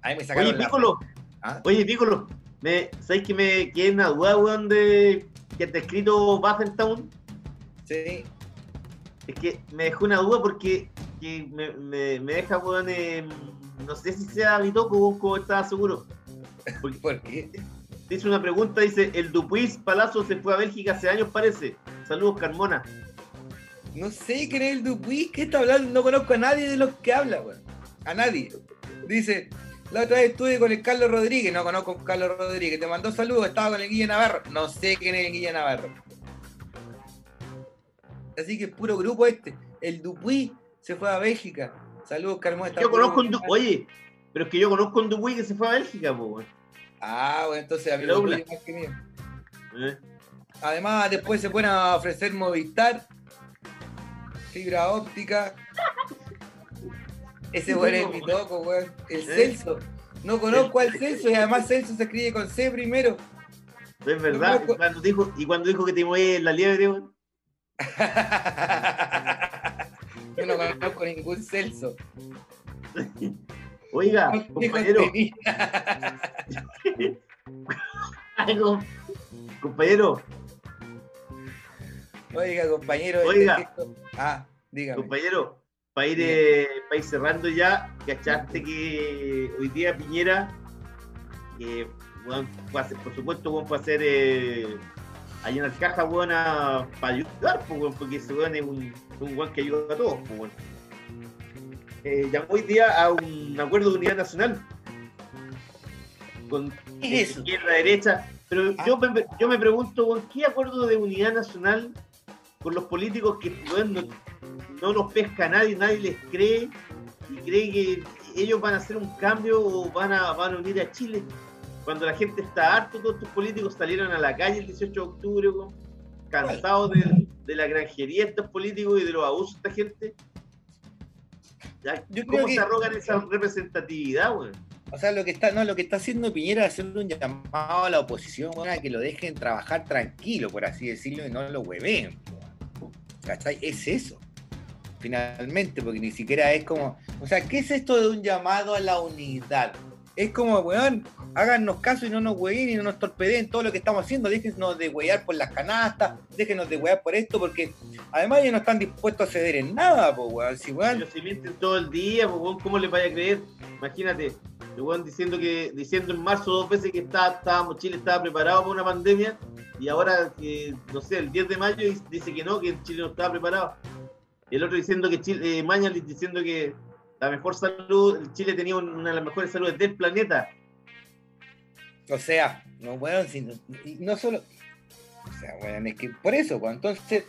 Ahí me sacaron Oye, la- Piccolo. ¿Ah? Oye, Piccolo. Me, ¿Sabes que me quedé en una duda, weón, de que está escrito Buffentown? Sí. Es que me dejó una duda porque que me, me, me deja, weón, en- no sé si sea mi toco, weón, estaba seguro. *laughs* ¿Por qué? Dice una pregunta, dice, el Dupuis Palazzo se fue a Bélgica hace años, parece. Saludos, Carmona. No sé quién es el Dupuis, ¿qué está hablando? No conozco a nadie de los que habla, weón. A nadie. Dice, la otra vez estuve con el Carlos Rodríguez, no conozco a Carlos Rodríguez, te mandó saludos, estaba con el Guilla Navarro. No sé quién es el Guilla Navarro. Así que es puro grupo este. El Dupuis se fue a Bélgica. Saludos, Carmona. Yo conozco un grupo. Du- Oye, pero es que yo conozco un Dupuis que se fue a Bélgica, po, weón. Ah, bueno, entonces tuyo habla. más que mío. Eh. Además, después se pueden a ofrecer Movistar, fibra óptica. Ese weón es mi toco, weón. El ¿Eh? Celso. No conozco al Celso y además Celso se escribe con C primero. Es verdad. Y cuando dijo, y cuando dijo que te mueve la liebre, weón. *laughs* Yo no conozco ningún Celso. *laughs* Oiga, compañero. *laughs* Algo. Compañero, Oiga, compañero. este Oiga. Ah, dígame. compañero, para ir, eh, pa' ir cerrando ya, ¿cachaste que hoy día Piñera, que hacer- por supuesto, weón, fue a hacer eh, llenar caja, weón, a- para ayudar, pues, porque ese weón es un, un weón que ayuda a todos, pues. Eh, llamó hoy día a un acuerdo de unidad nacional con ¿Qué es eso? Ah. izquierda, derecha, pero yo, me, yo me pregunto, weón, ¿qué acuerdo de unidad nacional con los políticos que weón, no, no los pesca nadie, nadie les cree y cree que ellos van a hacer un cambio o van a, van a unir a Chile? Cuando la gente está harto, todos estos políticos salieron a la calle el 18 de octubre, cansados de, de la granjería de estos políticos y de los abusos de esta gente. Ya, Yo ¿Cómo creo que- se arrogan esa representatividad, weón? O sea, lo que está, no, lo que está haciendo Piñera es hacer un llamado a la oposición, a que lo dejen trabajar tranquilo, por así decirlo, y no lo hueveen. weón. ¿Cachai? Es eso. Finalmente, porque ni siquiera es como. O sea, ¿qué es esto de un llamado a la unidad? Es como, weón, háganos caso y no nos hueen y no nos torpedeen todo lo que estamos haciendo. Déjenos de huear por las canastas, déjenos de huear por esto, porque además ellos no están dispuestos a ceder en nada, pues, weón. Si, weón, mienten todo el día, pues, weón, ¿cómo les vaya a creer? Imagínate, el weón diciendo que, diciendo en marzo dos veces que está, estábamos, Chile estaba preparado para una pandemia, y ahora que, no sé, el 10 de mayo dice que no, que Chile no estaba preparado. El otro diciendo que Chile, eh, Mañalich diciendo que la mejor salud, Chile tenía una de las mejores saludes del planeta. O sea, no, weón, si no, solo. O sea, weón, es que por eso, weón. Entonces,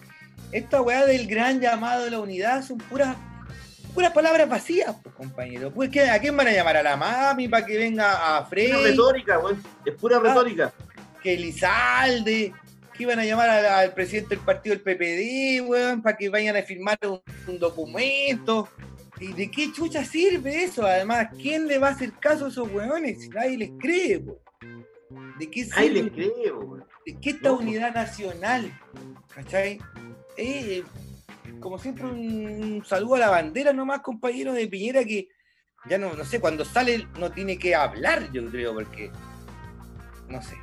esta weá del gran llamado de la unidad son puras puras palabras vacías, pues, compañero. Pues, ¿qué- ¿A quién van a llamar? ¿A la mami para que venga a Es Frey? pura retórica, weón. Es pura Ah. retórica. Que Elizalde. ¿Que iban a llamar al, al presidente del partido del PPD, weón? Para que vayan a firmar un, un documento. ¿Y de qué chucha sirve eso? Además, ¿quién le va a hacer caso a esos weones? Si nadie les cree, weón. ¿De qué sirve? les creo, weón. ¿De qué esta No. unidad nacional? ¿Cachai? Eh, como siempre, un saludo a la bandera nomás, compañero de Piñera, que ya no, no sé, cuando sale no tiene que hablar, yo creo, porque no sé.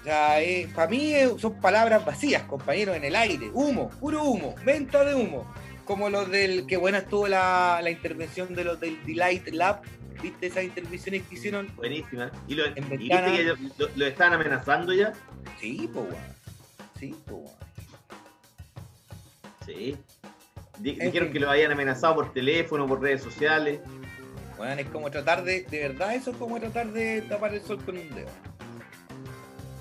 O sea, eh, para mí eh, son palabras vacías, compañero, en el aire. Humo, puro humo, venta de humo. Como los del, que buena estuvo la, la intervención de los del Delight Lab. ¿Viste esas intervenciones que hicieron? Buenísima. ¿Y, lo, En y que lo, lo estaban amenazando ya? Sí, pues, weón. Sí, pues, weón. Sí. Dijeron que lo habían amenazado por teléfono, por redes sociales. Bueno, es como tratar de, de verdad, eso es como tratar de tapar el sol con un dedo.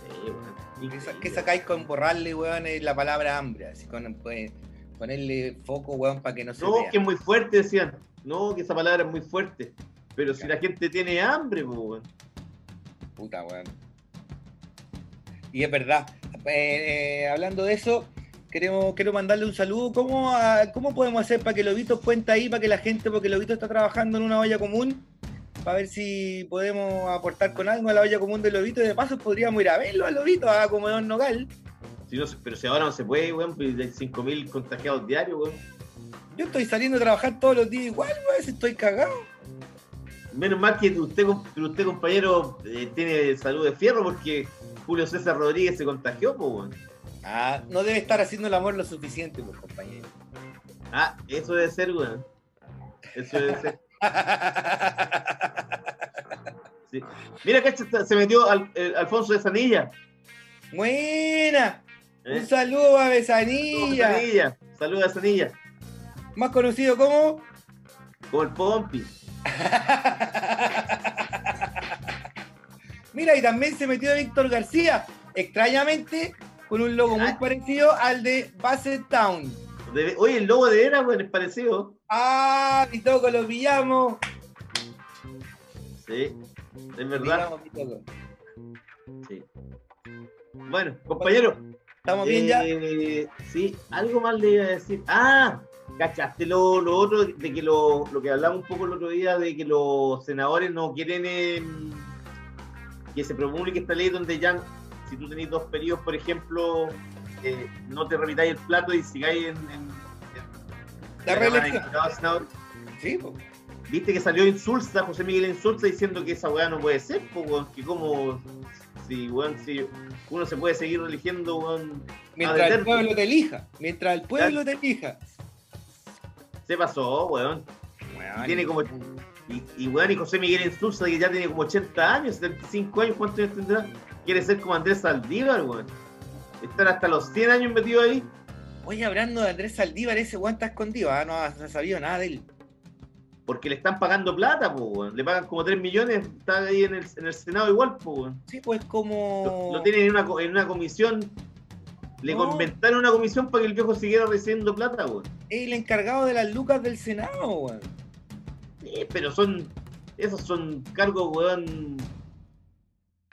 Sí, weón. ¿Qué, sa- qué sacáis con borrarle, weón, la palabra hambre? Así con pues, ponerle foco, weón, para que no se No, vea. que es muy fuerte, decían. No, que esa palabra es muy fuerte. Pero si la gente tiene hambre, weón. Puta, weón. Y es verdad. Eh, eh, hablando de eso, queremos, quiero mandarle un saludo. ¿Cómo, ¿Cómo podemos hacer para que Lobito cuente ahí, para que la gente, porque Lobito está trabajando en una olla común, para ver si podemos aportar con algo a la olla común de Lobito? Y de paso podríamos ir a verlo a Lobito, a Comedor Nogal. Si no se- pero si ahora no se puede, weón, pues hay 5.000 contagiados diarios, weón. Yo estoy saliendo a trabajar todos los días igual, weón, si estoy cagado. Menos mal que usted, usted compañero, eh, tiene salud de fierro porque Julio César Rodríguez se contagió, pues, weón. Ah, no debe estar haciendo el amor lo suficiente, pues, compañero. Ah, eso debe ser, weón. Eso debe ser. *laughs* Sí. Mira que se metió al- el Alfonso de Sanilla. Buena. ¿Eh? Un saludo a Besanilla, Sanilla. Saludos a Sanilla. más conocido como Como el Pompi. Mira, y también se metió Víctor García, extrañamente con un logo muy Ah. parecido al de Bassett Town. De- Oye, el logo de era, weón, es parecido. Ah, mi toco, lo pillamos. Sí, es verdad. Pillamos. Sí. Bueno, compañero. ¿Estamos bien ya? Eh, Sí, algo más le iba a decir. Ah, ¿cachaste lo, lo otro de que lo, lo que hablamos un poco el otro día de que los senadores no quieren em, que se promulgue esta ley donde ya, si tú tenés dos periodos, por ejemplo, eh, no te repitáis el plato y sigáis en, en- en La reelección. Sí, pues. Viste que salió Insulza, José Miguel Insulza, diciendo que esa weá no puede ser, pues, que como, si, weón, si uno se puede seguir eligiendo, weón, Mientras el pueblo te elija. Mientras el pueblo te elija. se pasó, weón. Weón, Tiene como, y, y, weón, y José Miguel Insulza, que ya tiene como 80 años, 75 años, ¿cuántos años tendrá? Quiere ser como Andrés Saldívar, weón. Estar hasta los 100 años metido ahí. Oye, hablando de Andrés Saldívar, ese weón está escondido, ah, no, no ha sabido nada de él. Porque le están pagando plata, weón. Le pagan como 3 millones, está ahí en el, en el Senado igual, weón. Sí, pues como. Lo, lo tienen en una, en una comisión. Le No. inventaron una comisión para que el viejo siguiera recibiendo plata, weón. el encargado de las lucas del Senado, weón. Sí, pero son. Esos son cargos, weón.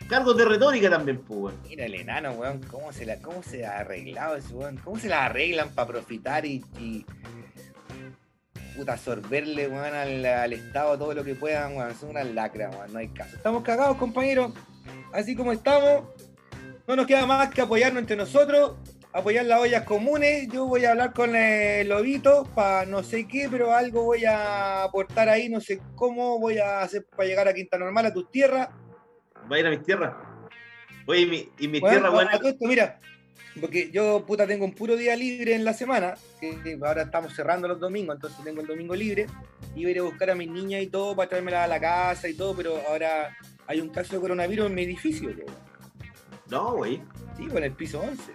Cargos de retórica también, pues, weón. Mira el enano, weón, cómo se la, cómo se ha arreglado ese weón, cómo se la arreglan para profitar y, y- puta, absorberle, weón, al, al Estado todo lo que puedan, weón. Son unas lacras, weón, no hay caso. Estamos cagados, compañeros. Así como estamos, no nos queda más que apoyarnos entre nosotros, apoyar las ollas comunes. Yo voy a hablar con el Lobito para no sé qué, pero algo voy a aportar ahí, no sé cómo voy a hacer para llegar a Quinta Normal, a tus tierras. Va a ir a mis tierras. Oye, y mi, y mi Weón, tierra, a- buena. a todo esto, mira, porque yo, puta, tengo un puro día libre en la semana, que ahora estamos cerrando los domingos, entonces tengo el domingo libre, y voy a ir a buscar a mis niñas y todo para traérmelas a la casa y todo, pero ahora hay un caso de coronavirus en mi edificio. No, güey. sí, en el piso 11.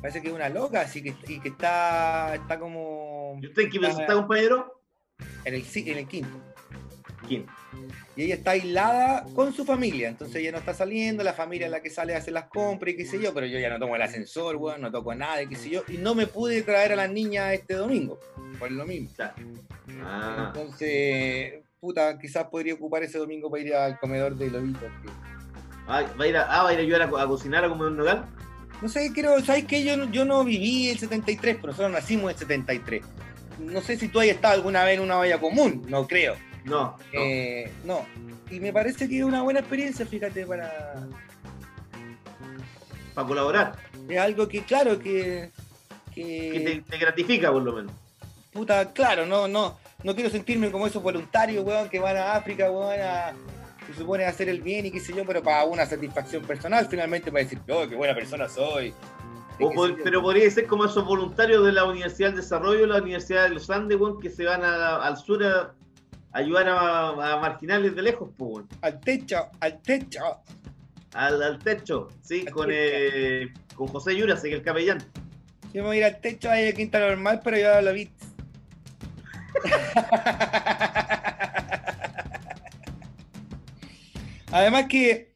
Parece que es una loca, así que, y que está, está como ¿Y usted en qué piso está, compañero? en el, en el quinto. ¿Quién? Y ella está aislada con su familia, entonces ella no está saliendo, la familia es la que sale a hacer las compras y qué sé yo, pero yo ya no tomo el ascensor, weón, no toco nada y qué sé yo, y no me pude traer a las niñas este domingo, por lo mismo. Ah, Entonces, puta, quizás podría ocupar ese domingo para ir al comedor de Lobito. que- ah, va a ir a, ah, va a ir a ayudar a, co- a cocinar a comer un nogal. No sé, quiero, ¿sabes qué? Yo, no- yo no viví el 73, pero nosotros nacimos en el 73. No sé si tú hayas estado alguna vez en una valla común, no creo. No, no. Eh, no. Y me parece que es una buena experiencia, fíjate, para, para colaborar. Es algo que, claro, que. que, Que te, te gratifica, por lo menos. puta, claro, no, no. No quiero sentirme como esos voluntarios, weón, que van a África, weón, a. Se supone hacer el bien y qué sé yo, pero para una satisfacción personal, finalmente para decir, oh, qué buena persona soy. Pod- pero podría ser como esos voluntarios de la Universidad del Desarrollo, la Universidad de los Andes, weón, que se van a- al sur a, ayudar a, a marginales de lejos, pues. Al techo, al techo. Al, al techo, sí, Al con, techo. eh, con José Yuras, que el capellán. Yo me voy a ir al techo ahí a Quinta Normal, pero yo lo vi. *laughs* Además que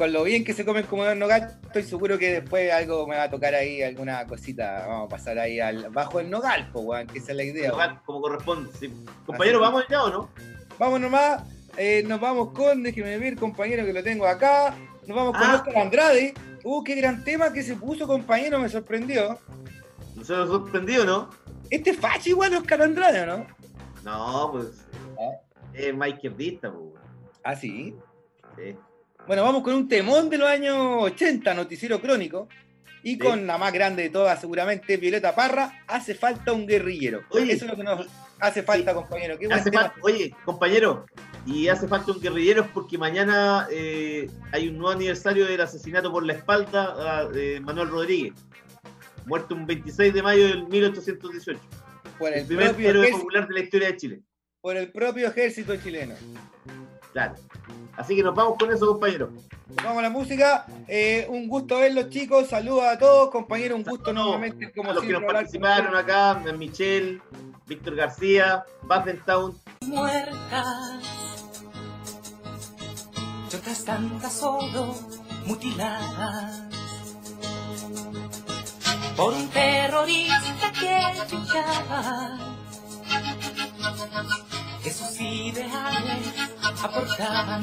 con lo bien que se come el comedor nogal, estoy seguro que después algo me va a tocar ahí, alguna cosita. Vamos a pasar ahí al, bajo el nogal, pues, weón, que esa es la idea. weón. Como, como corresponde, sí. Compañero, ¿vamos allá o no? Vamos nomás, eh, nos vamos con, déjeme ver, compañero que lo tengo acá. Nos vamos con Ah. Oscar Andrade. Uh, qué gran tema que se puso, compañero, me sorprendió. ¿No se nos sorprendió, no? Este es facho igual Oscar Andrade, ¿o no? No, pues. Es más izquierdista, pues. Ah, sí. Sí. Bueno, vamos con un temón de los años 80, Noticiero Crónico. Y con la más grande de todas, seguramente, Violeta Parra, hace falta un guerrillero. Oye, Eso es lo que nos hace falta, compañero. Qué Hace oye, compañero, y hace falta un guerrillero porque mañana eh, hay un nuevo aniversario del asesinato por la espalda de Manuel Rodríguez, muerto un 26 de mayo del 1818. Por El el, primer héroe popular de la historia de Chile. por el propio ejército chileno. Claro. Así que nos vamos con eso, compañero. Vamos a la música. Eh, un gusto verlos, chicos. Saludos a todos, compañero. Un gusto nuevamente, como A los que nos participaron acá, Michelle, Víctor García, Town. muertas y otras tantas solo mutiladas por un terrorista que luchaba que sus ideales aportaban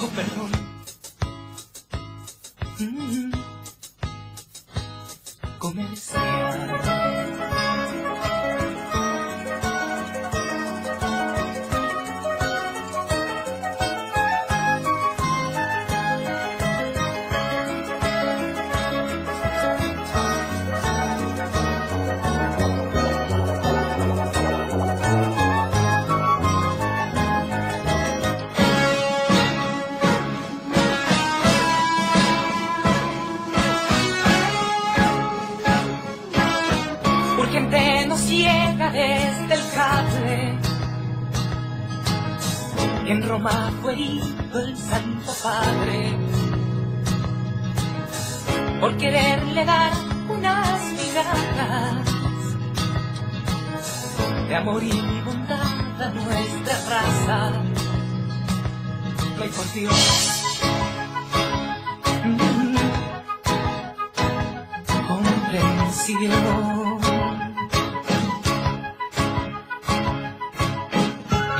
oh perdón. Mm. En Roma fue herido el Santo Padre por quererle dar unas migajas de amor y bondad a nuestra raza. Hay por Dios. Comprensión.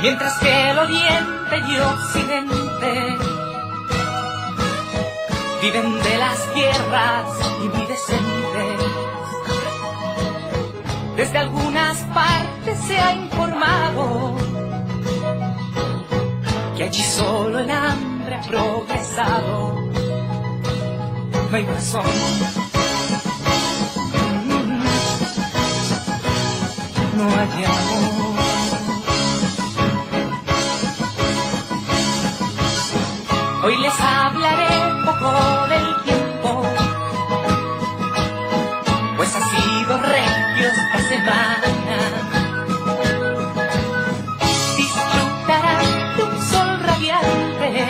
Mientras que el oriente y occidente viven de las tierras y muy decentes, Desde algunas partes se ha informado que allí solo el hambre ha progresado. No hay razón. No hay amor. Hoy les hablaré poco del tiempo, pues ha sido regio esta semana. Disfrutarán de un sol radiante,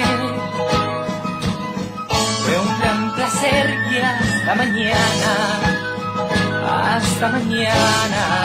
fue un gran placer y hasta mañana, hasta mañana.